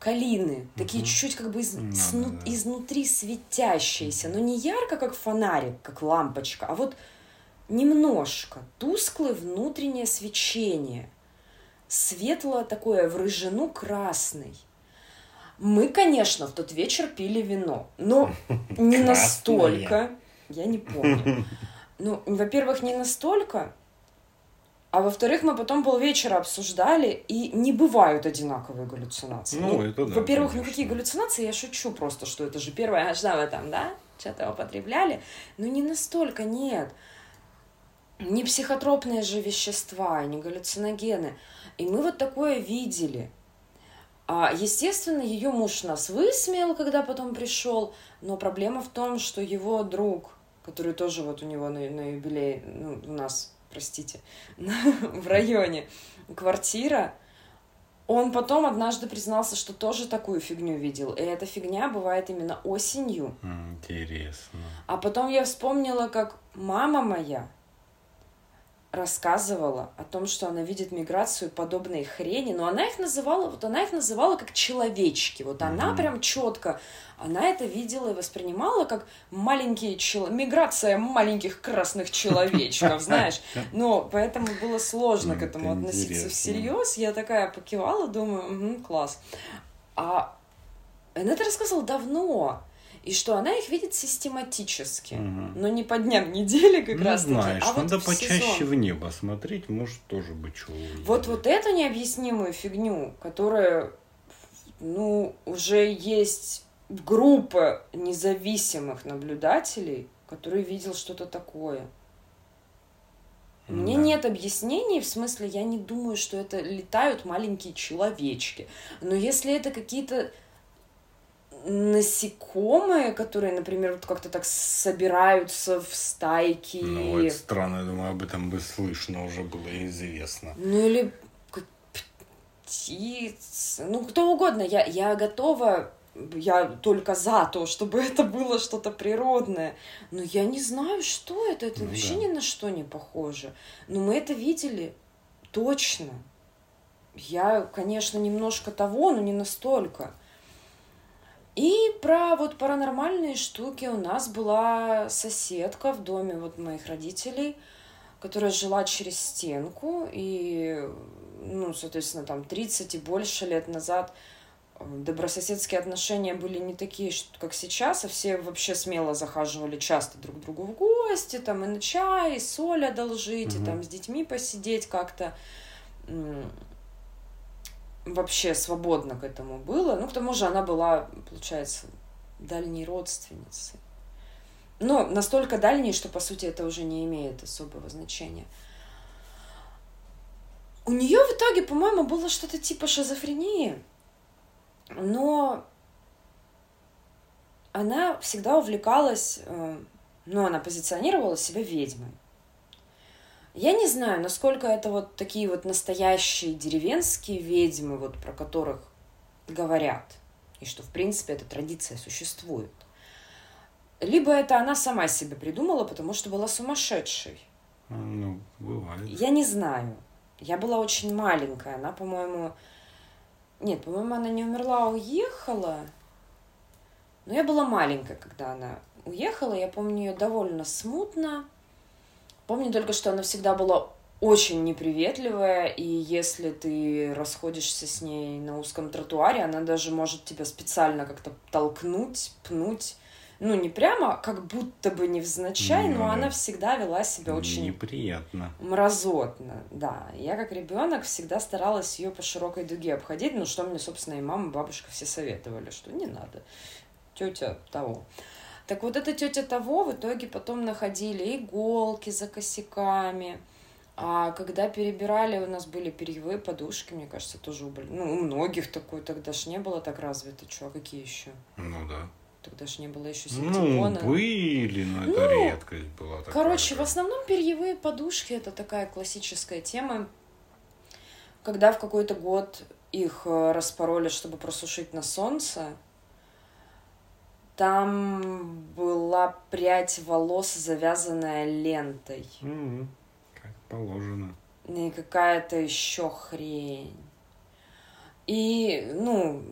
калины, такие чуть-чуть как бы из- Да, сну- да, изнутри светящиеся, но не ярко, как фонарик, как лампочка, а вот немножко тусклое внутреннее свечение, светло такое в рыжину красный. Мы, конечно, в тот вечер пили вино, но не настолько. Я не помню. Ну, во-первых, не настолько, а во-вторых, мы потом полвечера обсуждали, и не бывают одинаковые галлюцинации. Ну, это да, Во-первых, ну конечно. какие галлюцинации, я шучу просто, что это же первое, а что вы там, да, что-то употребляли. Но не настолько, нет. Не психотропные же вещества, не галлюциногены. И мы вот такое видели. А, естественно, ее муж нас высмеял, когда потом пришел, но проблема в том, что его друг, который тоже вот у него на, на юбилей, ну, у нас, простите, в районе квартира, он потом однажды признался, что тоже такую фигню видел. И эта фигня бывает именно осенью. Интересно. А потом я вспомнила, как мама моя рассказывала о том, что она видит миграцию подобной хрени, но она их называла, вот она их называла как человечки. Вот она Мгм. прям четко, она это видела и воспринимала как маленькие чел... миграция маленьких красных человечков, знаешь. Но поэтому было сложно к Это этому относиться всерьез. Я такая покивала, думаю, «Мгм, класс. А она это рассказывала давно. И что она их видит систематически. Мгм. Но не по дням недели как Ну, раз таки, знаешь, а вот надо в почаще сезон. в небо смотреть, может тоже быть чего. Вот, вот эту необъяснимую фигню, которая, ну, уже есть группа независимых наблюдателей, которые видел что-то такое. Мне Да. нет объяснений, в смысле, я не думаю, что это летают маленькие человечки. Но если это какие-то насекомые, которые, например, вот как-то так собираются в стайки. Ну, это странно, я думаю, об этом бы слышно уже было известно. Ну или как птиц, ну, кто угодно. Я, я готова, я только за то, чтобы это было что-то природное. Но я не знаю, что это. Это Ну вообще да. ни на что не похоже. Но мы это видели точно. Я, конечно, немножко того, но не настолько. И про вот паранормальные штуки у нас была соседка в доме вот моих родителей, которая жила через стенку, и, ну, соответственно, там 30 и больше лет назад э, добрососедские отношения были не такие, как сейчас, а все вообще смело захаживали часто друг к другу в гости, там и на чай, и соль одолжить, и Мгм. там с детьми посидеть как-то. Вообще свободно к этому было. Ну, к тому же она была, получается, дальней родственницей. Но настолько дальней, что, по сути, это уже не имеет особого значения. У нее в итоге, по-моему, было что-то типа шизофрении, но она всегда увлекалась, э, ну, она позиционировала себя ведьмой. Я не знаю, насколько это вот такие вот настоящие деревенские ведьмы, вот про которых говорят, и что, в принципе, эта традиция существует. Либо это она сама себе придумала, потому что была сумасшедшей. А, Ну, бывает. Я не знаю. Я была очень маленькая. Она, по-моему... Нет, по-моему, она не умерла, а уехала. Но я была маленькая, когда она уехала. Я помню ее довольно смутно. Помню только, что она всегда была очень неприветливая, и если ты расходишься с ней на узком тротуаре, она даже может тебя специально как-то толкнуть, пнуть. Ну, не прямо, как будто бы невзначай, Ну но она всегда вела себя очень Неприятно. мразотно, да. Я как ребенок всегда старалась ее по широкой дуге обходить, ну что мне, собственно, и мама, и бабушка все советовали, что не надо. Тетя того. Так вот эта тетя того в итоге потом находили иголки за косяками. А когда перебирали, у нас были перьевые подушки, мне кажется, тоже боль- ну, у многих такой, тогда ж не было так развито. Че, какие еще? Ну да. Тогда ж не было еще Ну, синтепона. были, но это Ну, редкость была. такая, Короче, в да. основном перьевые подушки это такая классическая тема. Когда в какой-то год их э, распороли, чтобы просушить на солнце, там была прядь волос, завязанная лентой. Мгм. Как положено. И какая-то еще хрень. И, ну,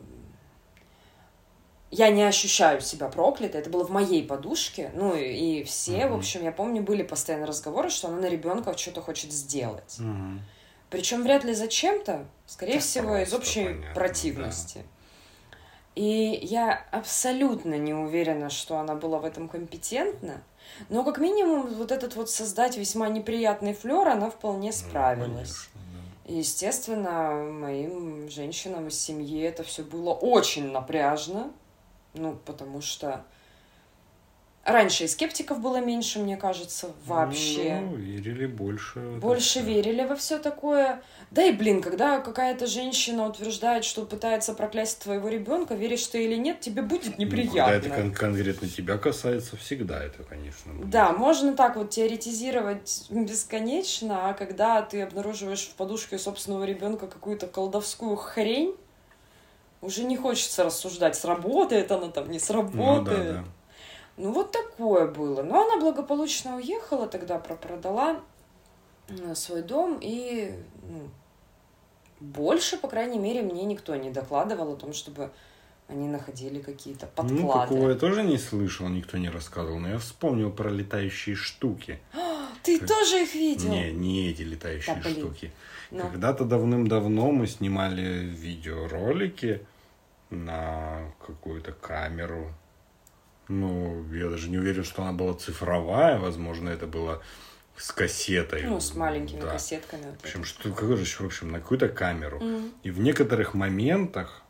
я не ощущаю себя проклятой. Это было в моей подушке. Ну, и и все, в Мгм. общем, я помню, были постоянно разговоры, что она на ребенка что-то хочет сделать. Мгм. Причем вряд ли зачем-то, скорее Так всего, из общей понятно, противности. И я абсолютно не уверена, что она была в этом компетентна. Но как минимум вот этот вот создать весьма неприятный флер она вполне Ну, справилась. конечно, да. И, естественно, моим женщинам из семьи это все было очень напряжно. Ну, потому что раньше и скептиков было меньше, мне кажется, вообще. Ну, верили больше. это Больше всё. верили во все такое. Да и, блин, когда какая-то женщина утверждает, что пытается проклясть твоего ребенка, веришь ты или нет, тебе будет Ну, неприятно. когда это кон- конкретно тебя касается, всегда это, конечно. будет. Да, можно так вот теоретизировать бесконечно, а когда ты обнаруживаешь в подушке собственного ребенка какую-то колдовскую хрень, уже не хочется рассуждать, сработает она там, не Ну, да, сработает. да. Ну, вот такое было. Но она благополучно уехала тогда, пропродала э, свой дом, и ну, больше, по крайней мере, мне никто не докладывал о том, чтобы они находили какие-то Ну, подклады. такого я тоже не слышал, никто не рассказывал, но я вспомнил про летающие штуки. Ты как- тоже их видел? Не, не эти летающие Да, блин. штуки. Ну. Когда-то давным-давно мы снимали видеоролики на какую-то камеру. Ну, я даже не уверен, что она была цифровая, возможно, это было с кассетой. Ну, с маленькими Да. кассетками. вот В общем, это. что, какой же, в общем, на какую-то камеру. Мгм. И в некоторых моментах...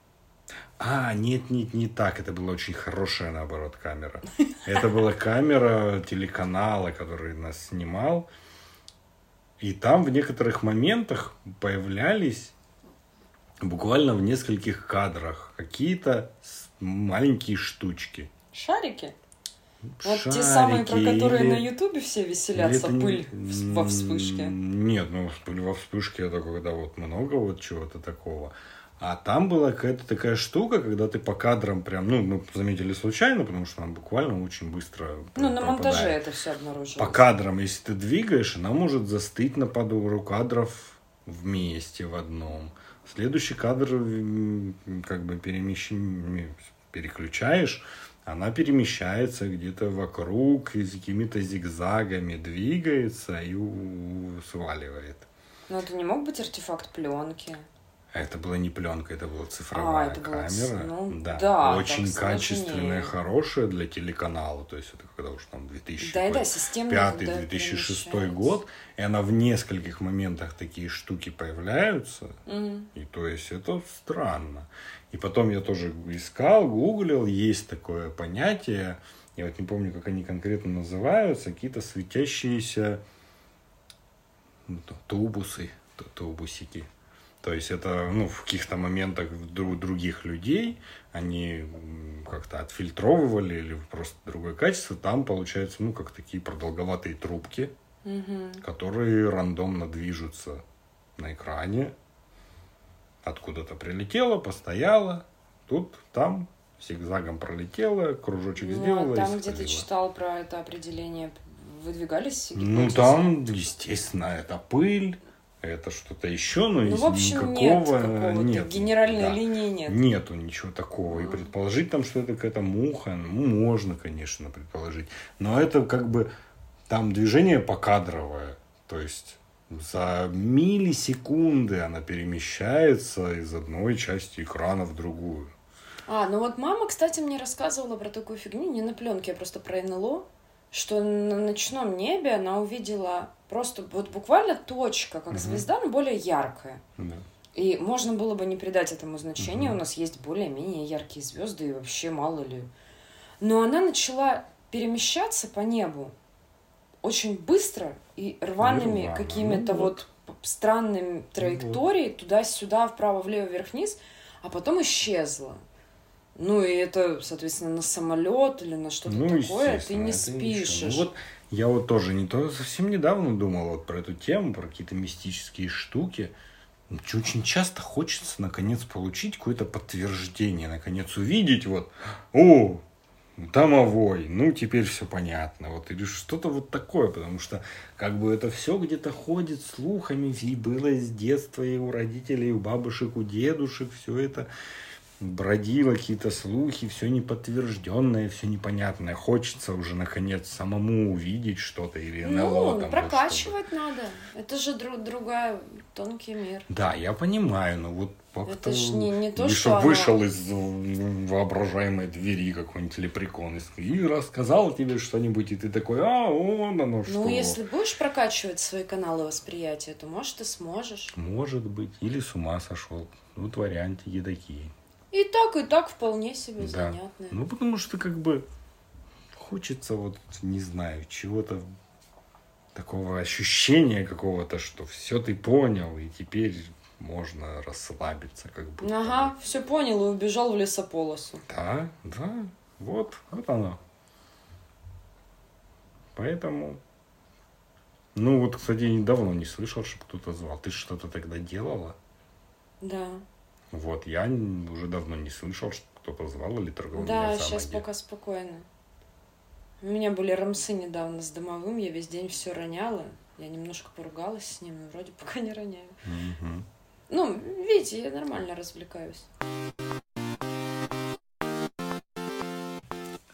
А, нет, нет, не так. Это была очень хорошая, наоборот, камера. Это была камера телеканала, который нас снимал. И там в некоторых моментах появлялись буквально в нескольких кадрах какие-то маленькие штучки. Шарики? Вот те самые, про шарики которые или- на Ютубе все веселятся, это не- пыль в- во вспышке. Нет, ну пыль во вспышке это когда вот много вот чего-то такого. А там была какая-то такая штука, когда ты по кадрам прям, ну, мы заметили случайно, потому что нам буквально очень быстро Ну, на монтаже это все обнаружилось. По кадрам, если ты двигаешь, она может застыть на пару кадров вместе в одном. Следующий кадр как бы перемещ- переключаешь, она перемещается где-то вокруг и с какими-то зигзагами двигается и сваливает. Но это не мог быть артефакт пленки. Это была не пленка, это была цифровая А, это камера. ц- ну, да. да, Очень так качественная, сложнее. хорошая для телеканала. То есть это когда уж там 2000 Да, да, какой-то системно. пятый, когда 2006 перемещается. год, и она в нескольких моментах такие штуки появляются, Мгм. и то есть это странно. И потом я тоже искал, гуглил, есть такое понятие, я вот не помню, как они конкретно называются, какие-то светящиеся ну, тубусы, тубусики. То есть это ну, в каких-то моментах дру- других людей они как-то отфильтровывали или просто другое качество. Там получается, ну, как такие продолговатые трубки, Мгм. которые рандомно движутся на экране. Откуда-то прилетело, постояло, тут, там, зигзагом пролетело, кружочек Ну, сделала а и там, где ты читал про это определение, выдвигались Ну, гипотезы? там, естественно, это пыль, это что-то еще, но Ну, в общем, никакого нет нет. генеральной Да. линии нет. Нету ничего такого. И А. предположить там, что это какая-то муха, ну, можно, конечно, предположить. Но это как бы там движение покадровое. То есть за миллисекунды она перемещается из одной части экрана в другую. А, ну вот мама, кстати, мне рассказывала про такую фигню, не на пленке, а просто про НЛО, что на ночном небе она увидела просто вот буквально точка, как Мгм. звезда, но более яркая. Да. И можно было бы не придать этому значения, Мгм. у нас есть более-менее яркие звезды, и вообще мало ли. Но она начала перемещаться по небу очень быстро и рваными Нирвана. какими-то Ну вот п- странными траекторией туда-сюда, вправо, влево, вверх, вниз, а потом исчезла. Ну и это, соответственно, на самолет или на что-то Ну, такое, ты не ничего. спишешь. Ну, вот я вот тоже не то совсем недавно думал вот про эту тему, про какие-то мистические штуки. Ну, Очень часто хочется, наконец, получить какое-то подтверждение, наконец, увидеть вот, о, домовой, ну, теперь все понятно, вот, или что-то вот такое, потому что, как бы, это все где-то ходит слухами, и было с детства, и у родителей, и у бабушек, у дедушек, все это бродило какие-то слухи, все неподтвержденное, все непонятное. Хочется уже, наконец, самому увидеть что-то или НЛО. Ну, там, вот прокачивать надо. Это же дру- другая, тонкий мир. Да, я понимаю, но вот как-то... ж не- не то, или что вышел из воображаемой двери какой-нибудь лепрекон и, рассказал тебе что-нибудь, и ты такой, а, вон оно что. Ну, если будешь прокачивать свои каналы восприятия, то, может, ты сможешь. Может быть, или с ума сошел. Вот варианты едакие. И так, и так вполне себе Да. занятно. Ну, потому что как бы хочется вот, не знаю, чего-то такого ощущения какого-то, что все ты понял, и теперь можно расслабиться, как будто. Ага, все понял и убежал в лесополосу. Да, да, вот, вот оно. Поэтому... Ну, вот, кстати, давно не слышал, что кто-то звал. Ты что-то тогда делала? Да. Вот, я уже давно не слышал, что кто-то звал или торговал да, меня сейчас ноги. пока спокойно. У меня были рамсы недавно с домовым, я весь день все роняла. Я немножко поругалась с ним, и вроде пока не роняю. Мгм. Ну, видите, я нормально развлекаюсь.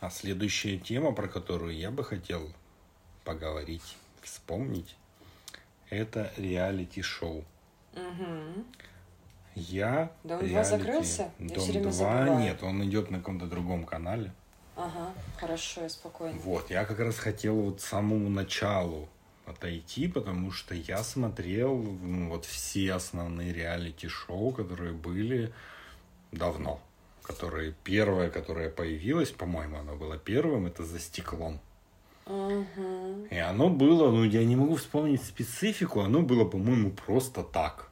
А следующая тема, про которую я бы хотел поговорить, вспомнить, это реалити-шоу. Угу. Я Дом два реалити- закрылся? Я Дом всё время 2 забываю. нет, он идет на каком-то другом канале. Ага, хорошо, я спокойно. Вот, я как раз хотел вот самому началу отойти, потому что я смотрел ну, вот все основные реалити-шоу, которые были давно. Которые, первое, которое появилось, по-моему, оно было первым, это «За стеклом». Угу. И оно было, ну, я не могу вспомнить специфику, оно было, по-моему, просто так.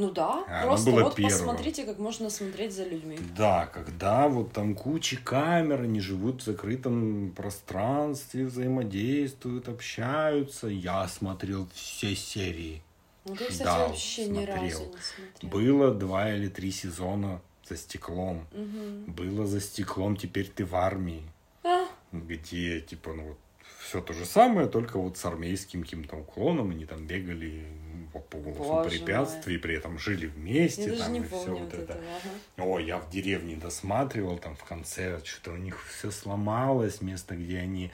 Ну да, А, оно просто было вот первым. посмотрите, как можно смотреть за людьми. Да, когда вот там куча камер, они живут в закрытом пространстве, взаимодействуют, общаются. Я смотрел все серии. Ну, я, кстати, Ждал, вообще ни разу смотрел. не смотрела. Было два или три сезона за стеклом. Мгм. Было за стеклом, теперь ты в армии. А, Где, типа, ну вот, все то же самое, только вот с армейским каким-то уклоном. Они там бегали по полосу препятствий, при этом жили вместе. я там, и помню вот это. этого. ага. Ой, я в деревне досматривал, там в конце что-то у них все сломалось, место, где они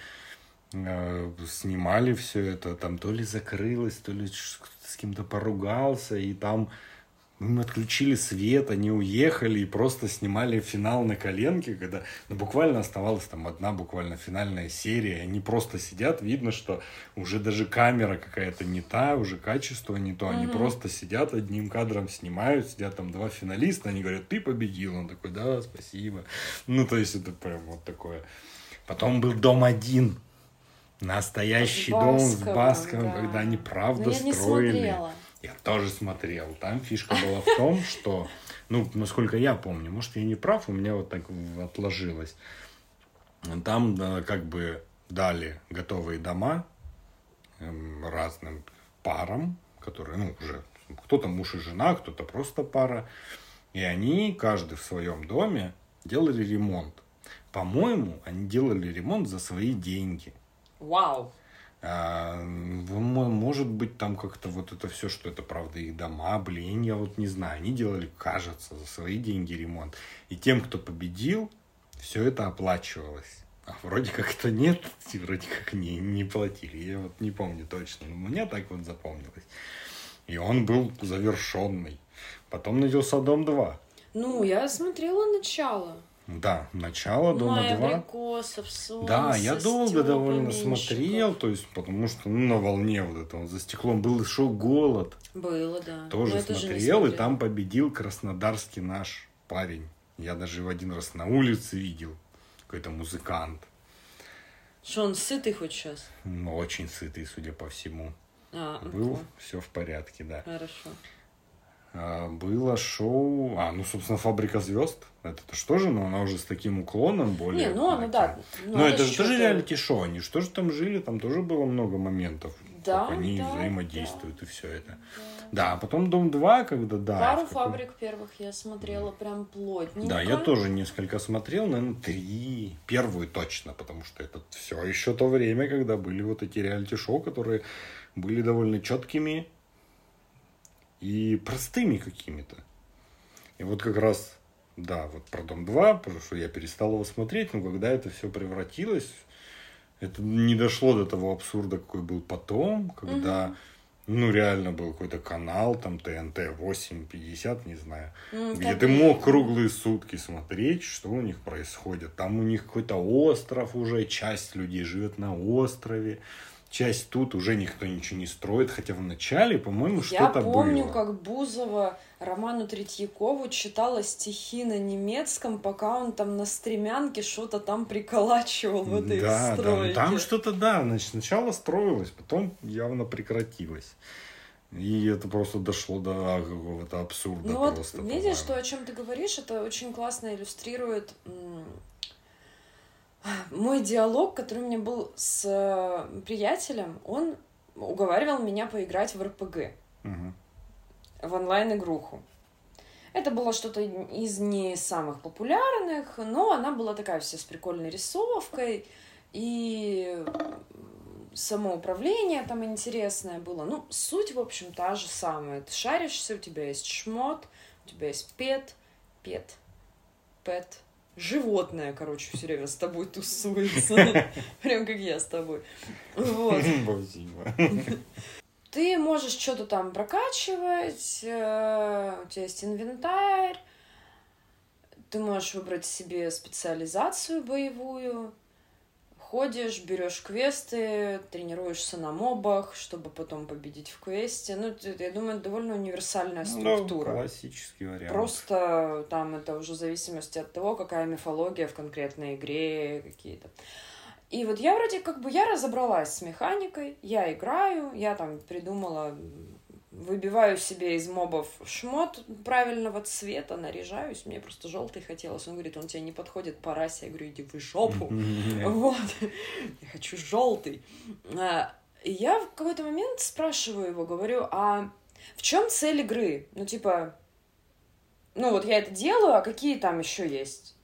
э, снимали все это, там то ли закрылось, то ли с кем-то поругался, и там им отключили свет, они уехали и просто снимали финал на коленке, когда ну, буквально оставалась там одна буквально финальная серия, они просто сидят, видно, что уже даже камера какая-то не та, уже качество не то, они Мгм. просто сидят одним кадром снимают, сидят там два финалиста, они говорят, ты победил, он такой, да, спасибо. Ну, то есть это прям вот такое. Потом был дом один, настоящий дом с Басковым, да. когда они правда Но я не строили. смотрела. Я тоже смотрел. Там фишка была в том, что, ну, насколько я помню, может, я не прав, у меня вот так отложилось. Там да, как бы дали готовые дома эм, разным парам, которые, ну, уже кто-то муж и жена, кто-то просто пара. И они, каждый в своем доме, делали ремонт. По-моему, они делали ремонт за свои деньги. Вау. М- может быть, там как-то вот это все, что это правда их дома, блин, я вот не знаю. Они делали, кажется, за свои деньги ремонт. И тем, кто победил, все это оплачивалось. А вроде как это нет, и вроде как не, не платили. Я вот не помню точно, но мне так вот запомнилось. И он был завершенный. Потом начался Дом 2. Ну, я смотрела начало. Да, начало Дома Май 2. абрикосов, солнце, Да, я долго довольно Меньшиков. смотрел, то есть, потому что ну, на волне вот этого за стеклом был шоу «Голод». Было, да. Тоже я тоже смотрел, и там победил краснодарский наш парень. Я даже его один раз на улице видел. Какой-то музыкант. Что, он сытый хоть сейчас? Ну, очень сытый, судя по всему. А, Был, окей. все в порядке, да. Хорошо. А, было шоу... А, ну, собственно, «Фабрика звезд». Это что же, но она уже с таким уклоном более... Не, ну таким. да. Ну, это же тоже реалити-шоу. Они что же там жили? Там тоже было много моментов. Да, как они да, взаимодействуют и все это. Да. Да, а потом Дом 2, когда, да. Пару в каком- фабрик первых я смотрела прям плотненько. Да, я тоже несколько смотрел, наверное, три. Первую точно, потому что это все еще то время, когда были вот эти реалити-шоу, которые были довольно четкими и простыми какими-то. И вот как раз, да, вот про Дом 2, потому что я перестал его смотреть, но когда это все превратилось, это не дошло до того абсурда, какой был потом, когда, ну, реально был какой-то канал, там, ТНТ 850, не знаю, М, где ты мог круглые сутки смотреть, что у них происходит. Там у них какой-то остров уже, часть людей живет на острове, часть тут уже никто ничего не строит, хотя в начале, по-моему, Я что-то помню, было. как Бузова Роману Третьякову читала стихи на немецком, пока он там на стремянке что-то там приколачивал в этой да, да, стройке. там что-то, да, значит, сначала строилось, потом явно прекратилось. И это просто дошло до какого-то абсурда Ну вот, просто. видишь, что, о чем ты говоришь, это очень классно иллюстрирует мой диалог, который у меня был с э, приятелем. Он уговаривал меня поиграть в РПГ, Мгм. в онлайн-игруху. Это было что-то из не самых популярных, но она была такая вся с прикольной рисовкой, и самоуправление там интересное было. Ну, суть, в общем, та же самая. Ты шаришься, у тебя есть шмот, у тебя есть пет, пет, пет. Животное, короче, все время с тобой тусуется. Прям как я с тобой. Вот. Ты можешь что-то там прокачивать, э, у тебя есть инвентарь, ты можешь выбрать себе специализацию боевую, ходишь, берешь квесты, тренируешься на мобах, чтобы потом победить в квесте. Ну, я думаю, довольно универсальная Ну, структура. классический вариант. Просто там это уже в зависимости от того, какая мифология в конкретной игре какие-то. И вот я вроде как бы, я разобралась с механикой, я играю, я там придумала выбиваю себе из мобов шмот правильного цвета, наряжаюсь, мне просто желтый хотелось. Он говорит, он тебе не подходит по расе. Я говорю, иди в жопу. Вот. Я хочу желтый. А, я в какой-то момент спрашиваю его, говорю, а в чем цель игры? Ну, типа, ну вот я это делаю, а какие там еще есть?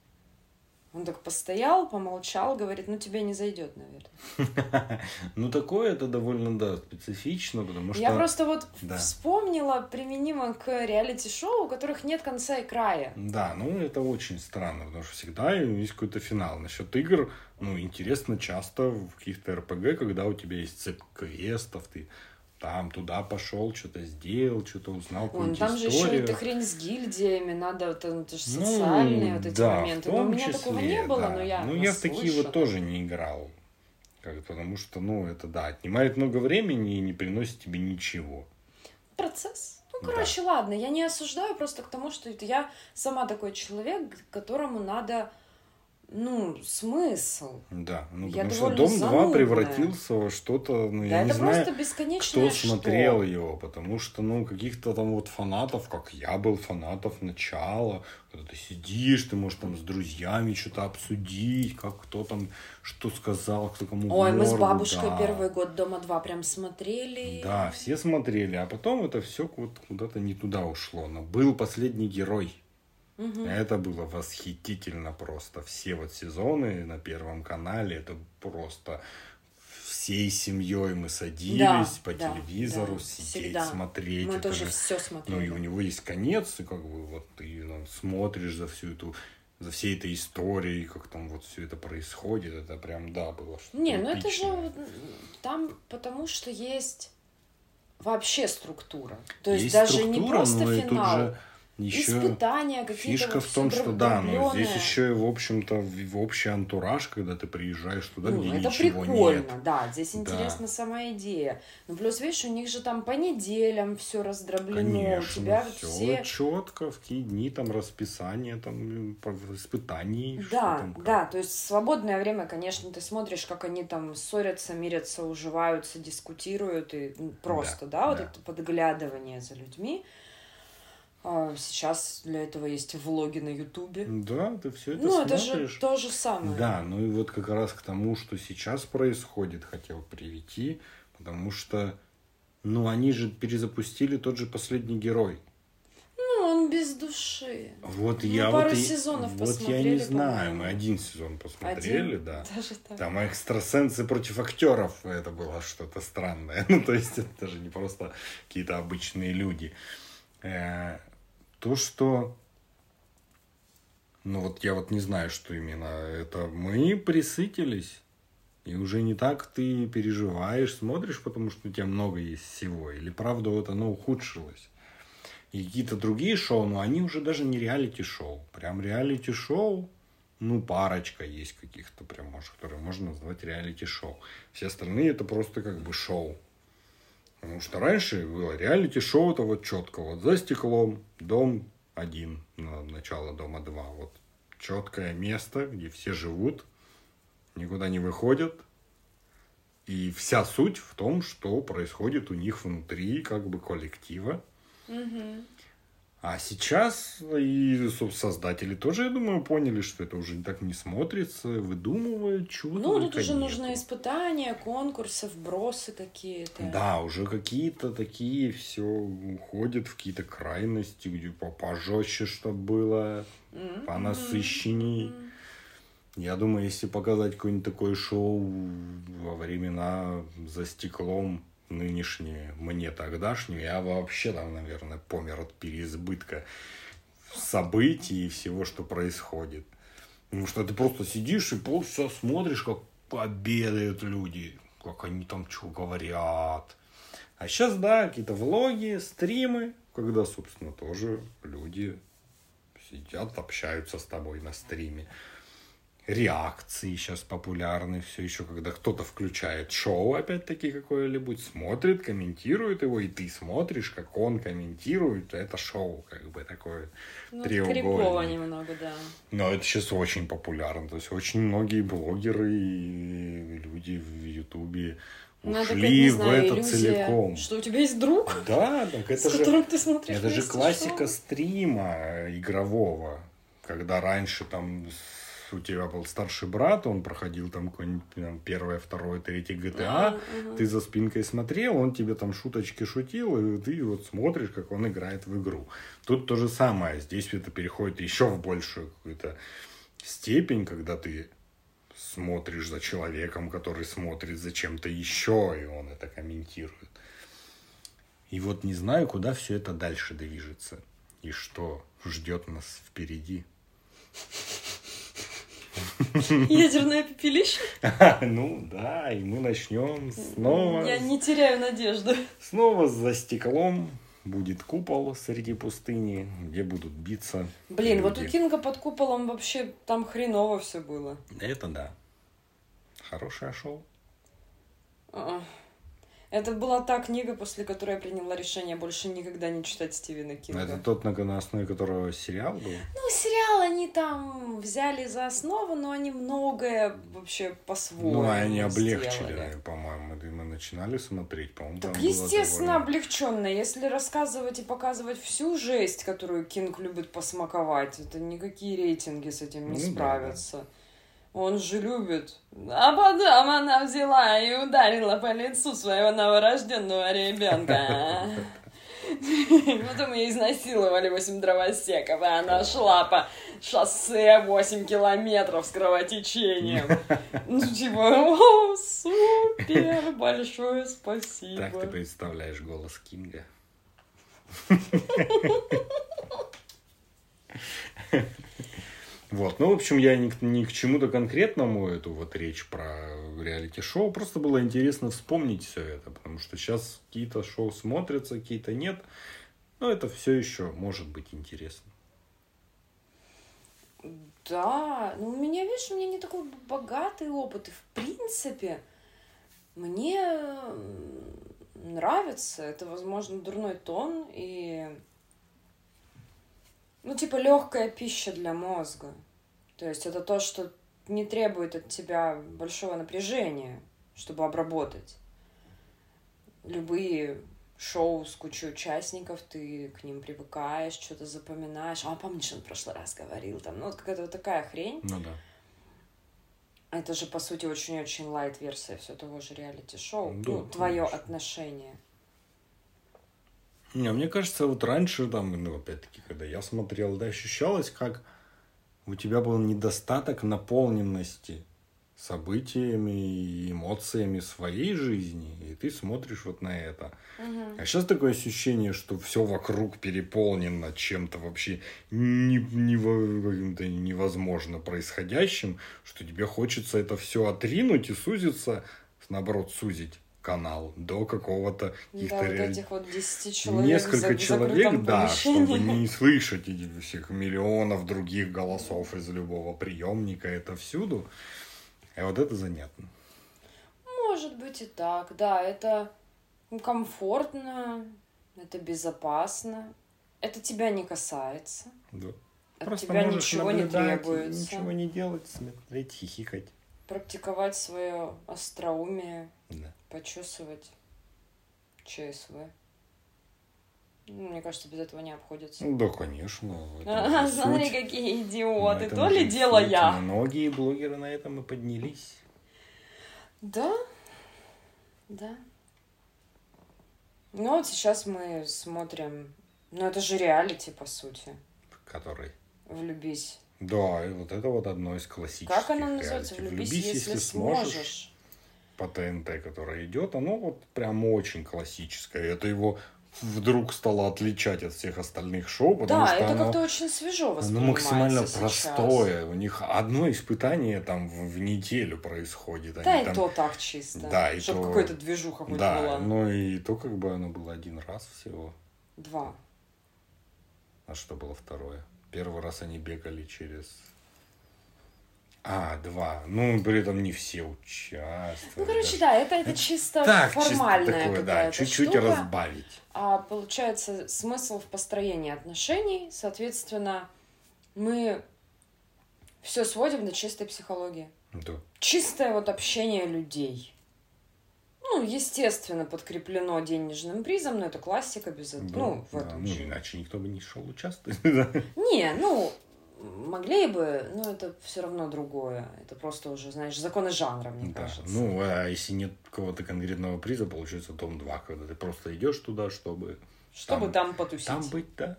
Он так постоял, помолчал, говорит, ну тебе не зайдет, наверное. Ну такое это довольно, да, специфично, потому что... Я просто вот вспомнила применимо к реалити-шоу, у которых нет конца и края. Да, ну это очень странно, потому что всегда есть какой-то финал. Насчет игр, ну, интересно часто в каких-то РПГ, когда у тебя есть цепь квестов, ты там туда пошел, что-то сделал, что-то узнал, Вон, там историю. же еще эта хрень с гильдиями, надо, это, это же ну, социальные ну, вот эти да, моменты. Но у меня числе, такого не было, да. но я Ну, я в такие вот тоже не играл. Как, потому что, ну, это, да, отнимает много времени и не приносит тебе ничего. Процесс. Ну, короче, да. ладно, я не осуждаю просто к тому, что я сама такой человек, которому надо ну, смысл. Да, ну я потому что Дом 2 превратился во что-то, ну, да, я не знаю, кто смотрел что? его, потому что, ну, каких-то там вот фанатов, как я был фанатов начала, когда ты сидишь, ты можешь там с друзьями что-то обсудить, как кто там что сказал, кто кому Ой, мы с бабушкой да. первый год Дома 2 прям смотрели. Да, все смотрели, а потом это все вот куда-то не туда ушло. Но был последний герой. Угу. Это было восхитительно просто. Все вот сезоны на Первом канале, это просто всей семьей мы садились да, по да, телевизору, да, сидеть, всегда. смотреть. Мы это тоже же, все смотрели. Ну и у него есть конец, и как бы вот ты ну, смотришь за всю эту за всей этой историей, как там вот все это происходит, это прям, да, было что-то Не, ну это же там потому что есть вообще структура. То есть, есть даже не просто финал. Же еще испытания какие-то. Фишка вот в том, что да, но здесь еще и, в общем-то, в общий антураж, когда ты приезжаешь туда, ну, где это ничего прикольно, нет. да, здесь интересна да. сама идея. Ну, плюс, видишь, у них же там по неделям все раздроблено, Конечно, у тебя все, все... четко, в какие дни там расписание, там, испытаний. Да, там, да, то есть свободное время, конечно, ты смотришь, как они там ссорятся, мирятся, уживаются, дискутируют, и просто, да, да, да. вот это подглядывание за людьми. А сейчас для этого есть влоги на Ютубе. Да, ты все это ну, смотришь. Ну, это же то же самое. Да, ну и вот как раз к тому, что сейчас происходит, хотел привести, потому что, ну, они же перезапустили тот же последний герой. Ну, он без души. Вот мы я пару вот сезонов и, вот я не знаю, мы один сезон посмотрели, один? да. Даже так. Там экстрасенсы против актеров, это было что-то странное. Ну, то есть это даже не просто какие-то обычные люди. То, что ну вот я вот не знаю, что именно. Это мы присытились. И уже не так ты переживаешь, смотришь, потому что у тебя много есть всего. Или правда вот оно ухудшилось. И какие-то другие шоу, но они уже даже не реалити-шоу. Прям реалити-шоу, ну, парочка есть каких-то прям, может, которые можно назвать реалити-шоу. Все остальные это просто как бы шоу. Потому что раньше было реалити-шоу, это вот четко, вот за стеклом, дом один, начало дома два, вот четкое место, где все живут, никуда не выходят, и вся суть в том, что происходит у них внутри как бы коллектива. Угу. А сейчас и создатели тоже, я думаю, поняли, что это уже так не смотрится, выдумывают чудо. Ну, тут уже нужны испытания, конкурсы, вбросы какие-то. Да, уже какие-то такие все уходят в какие-то крайности, где пожестче, чтобы было, mm-hmm. понасыщенней. Mm-hmm. Я думаю, если показать какое-нибудь такое шоу во времена за стеклом, нынешние, мне тогдашние, я вообще там, наверное, помер от переизбытка событий и всего, что происходит. Потому что ты просто сидишь и просто смотришь, как обедают люди, как они там что говорят. А сейчас, да, какие-то влоги, стримы, когда, собственно, тоже люди сидят, общаются с тобой на стриме реакции сейчас популярны все еще, когда кто-то включает шоу, опять-таки, какое-нибудь, смотрит, комментирует его, и ты смотришь, как он комментирует это шоу, как бы такое ну, треугольное. немного, да. Но это сейчас очень популярно, то есть очень многие блогеры и люди в Ютубе Ну, это, ушли в знаю, это иллюзия, целиком. Что у тебя есть друг, Да, так это с же, ты смотришь это же классика шоу? стрима игрового, когда раньше там у тебя был старший брат, он проходил там какое-нибудь там, первое, второе, третье GTA, Ага, ага. ты за спинкой смотрел, он тебе там шуточки шутил, и ты вот смотришь, как он играет в игру. Тут то же самое, здесь это переходит еще в большую какую-то степень, когда ты смотришь за человеком, который смотрит за чем-то еще, и он это комментирует. И вот не знаю, куда все это дальше движется, и что ждет нас впереди. Ядерное пепелище? Ну да, и мы начнем снова. Я не теряю надежды. Снова за стеклом будет купол среди пустыни, где будут биться. Блин, вот у люди. Кинга под куполом вообще там хреново все было. Это да. Хорошее шоу. А. Это была та книга, после которой я приняла решение больше никогда не читать Стивена Кинга. Это тот, на основе которого сериал был. Ну, сериал они там взяли за основу, но они многое вообще по-своему Ну, они облегчили, по-моему. Мы- начинали смотреть, по-моему, Так, естественно, довольно- облегченно. Если рассказывать и показывать всю жесть, которую Кинг любит посмаковать, это никакие рейтинги с этим не Ну да, справятся. Он же любит. А потом она взяла и ударила по лицу своего новорожденного ребенка. Потом ее изнасиловали 8 дровосеков, и она шла по шоссе 8 километров с кровотечением. Ну, типа, о, супер, большое спасибо. Так ты представляешь голос Кинга. Вот, ну, в общем, я ни, ни к чему-то конкретному эту вот речь про реалити-шоу. Просто было интересно вспомнить все это, потому что сейчас какие-то шоу смотрятся, какие-то нет. Но это все еще может быть интересно. Да, ну у меня, видишь, у меня не такой богатый опыт. И в принципе, мне нравится. Это, возможно, дурной тон и... Ну, типа, легкая пища для мозга. То есть это то, что не требует от тебя большого напряжения, чтобы обработать. Любые шоу с кучей участников, ты к ним привыкаешь, что-то запоминаешь. А помнишь, он в прошлый раз говорил там, ну, вот какая-то вот такая хрень. Ну да. Это же, по сути, очень-очень лайт-версия все того же реалити-шоу. Да, ну, твое конечно. отношение. Не, мне кажется, вот раньше, там, ну, опять-таки, когда я смотрел, да, ощущалось, как у тебя был недостаток наполненности событиями и эмоциями своей жизни, и ты смотришь вот на это. А сейчас такое ощущение, что все вокруг переполнено чем-то вообще не, нево- каким-то невозможно происходящим, что тебе хочется это все отринуть и сузиться, наоборот, сузить канал до какого-то Да, каких-то вот ре- этих вот 10 человек несколько за- человек, да, чтобы не слышать этих всех миллионов других голосов из любого приемника, это всюду. И вот это занятно. Может быть и так, да, это комфортно, это безопасно, это тебя не касается, Да. от Просто тебя ничего не требуется. Ничего не делать, смотреть, хихикать. Практиковать свое остроумие, Да. Почесывать ЧСВ. Ну, Мне кажется, без этого не обходится. Да, конечно. же смотри, суть. какие идиоты. То ли дело суть. я. Многие блогеры на этом и поднялись. Да, да. Ну вот сейчас мы смотрим, ну это же реалити, по сути, Который... «Влюбись». Да, и вот это вот одно из классических Как оно называется? «Влюбись, если, сможешь». По ТНТ, которое идет, оно вот прям очень классическое. Это его вдруг стало отличать от всех остальных шоу, потому Да, что это оно, как-то очень свежо оно максимально сейчас. простое. У них одно испытание там в, в неделю происходит. Да, Они и там- то так чисто. Да, и Чтобы то- какой-то движуха хоть Да, была. ну и то как бы оно было один раз всего. Два. А что было второе? Первый раз они бегали через... А, два. Ну, при этом не все участвовали. Ну, короче, да, это, это чисто Так, чисто формальная такое, да, чуть-чуть штука. разбавить. А получается смысл в построении отношений, соответственно, мы все сводим до чистой психологии. Да. Чистое вот общение людей. ну, естественно, подкреплено денежным призом, но это классика без Да, Ну, в да, этом ну, же. иначе никто бы не шел участвовать. Не, ну, могли бы, но это все равно другое. Это просто уже, знаешь, законы жанра, мне Да. кажется. Ну, а если нет какого-то конкретного приза, получается том 2, когда ты просто идешь туда, чтобы Чтобы там- там, потусить. там быть, да?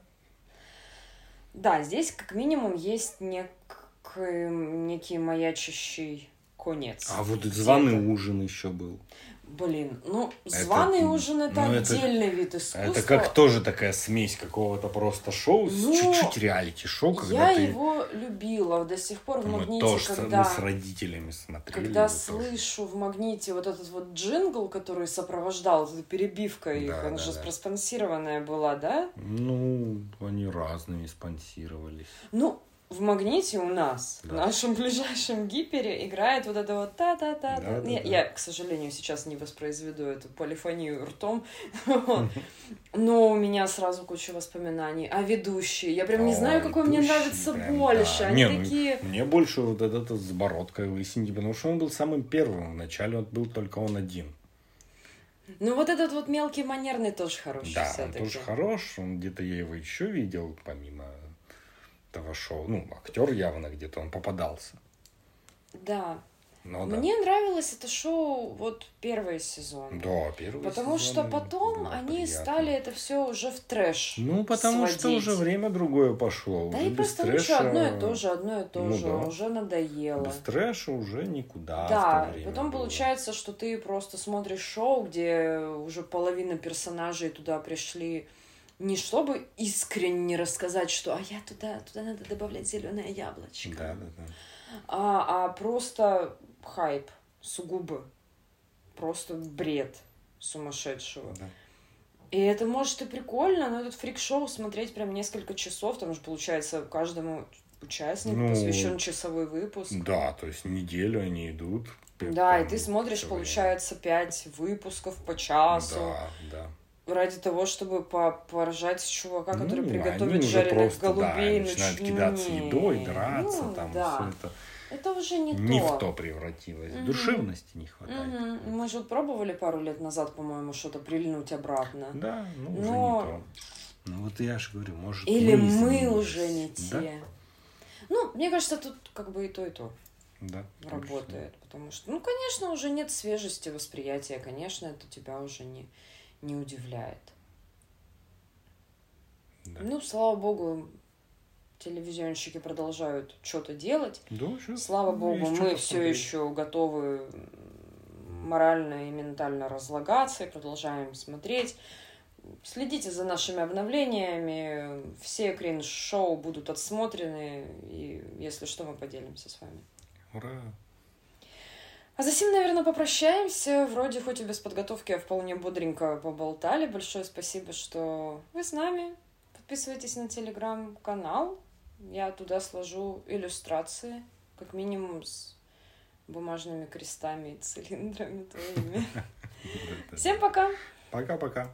Да, здесь как минимум есть нек... некий маячащий конец. А вот званый ужин еще был. Блин, ну, Это- званый ужин это ну, это- отдельный вид искусства. Это как тоже такая смесь какого-то просто шоу, с Ну, чуть-чуть реалити-шоу, когда Я ты... его любила до сих пор в мы магните, тоже когда, мы с родителями смотрели. когда его тоже. слышу в магните вот этот вот джингл, который сопровождал эту перебивка их, Да, она да, же да. проспонсированная была, да? Ну, они разными спонсировались. Ну, в магните у нас, в Да. нашем ближайшем гипере, играет вот это вот та-та-та. Да, да, я, да. я, к сожалению, сейчас не воспроизведу эту полифонию ртом. Но у меня сразу куча воспоминаний. А ведущие? Я прям не знаю, какой мне нравится больше. Они ну, такие... Мне больше вот этот с бородкой лысенький, потому что он был самым первым. Вначале он был только он один. Ну, вот этот вот мелкий манерный тоже хороший Да, он тоже хорош. Он где-то я его еще видел, помимо этого шоу. Ну, актер явно где-то он попадался. Да. Ну, да. Мне нравилось это шоу вот первый сезон. Да, первый Потому что потом они приятно. стали это все уже в трэш. Ну, потому что сводить. уже время другое пошло. Да уже и просто ну трэша- что, одно и то же, одно и то Ну же, да. уже надоело. Без трэша уже никуда. Да, потом было. получается, что ты просто смотришь шоу, где уже половина персонажей туда пришли не чтобы искренне рассказать, что а я туда, туда надо добавлять зеленое яблочко, Да, да, да. а, а просто хайп, сугубо. Просто бред сумасшедшего. да. И это может и прикольно, но этот фрик-шоу смотреть прям несколько часов, там же получается каждому участнику Ну, посвящен часовой выпуск. Да, то есть неделю они идут. Да, и ты смотришь, получается, пять выпусков по часу. Да, да. Ради того, чтобы по поржать с чувака, который Ну, приготовит они уже жареных просто, голубей. да, начинают кидаться едой, драться, Ну, там да. все это Это уже не, не то. в то превратилось. Мгм. Душевности не хватает. Мгм. Мы же пробовали пару лет назад, по-моему, что-то прильнуть обратно. Да, ну уже Но- не то. Ну вот я же говорю, может Или мы изменились. уже не Да? те. Ну, мне кажется, тут как бы и то, и то Да, работает. Потому что, ну, конечно, уже нет свежести восприятия. Конечно, это тебя уже не, не удивляет. Да. Ну, слава богу, телевизионщики продолжают что-то делать. Да, щас Слава богу, мы все еще готовы морально и ментально разлагаться и продолжаем смотреть. Следите за нашими обновлениями. Все кринж-шоу будут отсмотрены. И если что, мы поделимся с вами. Ура! А за сим, наверное, попрощаемся. Вроде хоть и без подготовки, а вполне бодренько поболтали. Большое спасибо, что вы с нами. Подписывайтесь на телеграм-канал. Я туда сложу иллюстрации, как минимум с бумажными крестами и цилиндрами твоими. Всем пока! Пока-пока.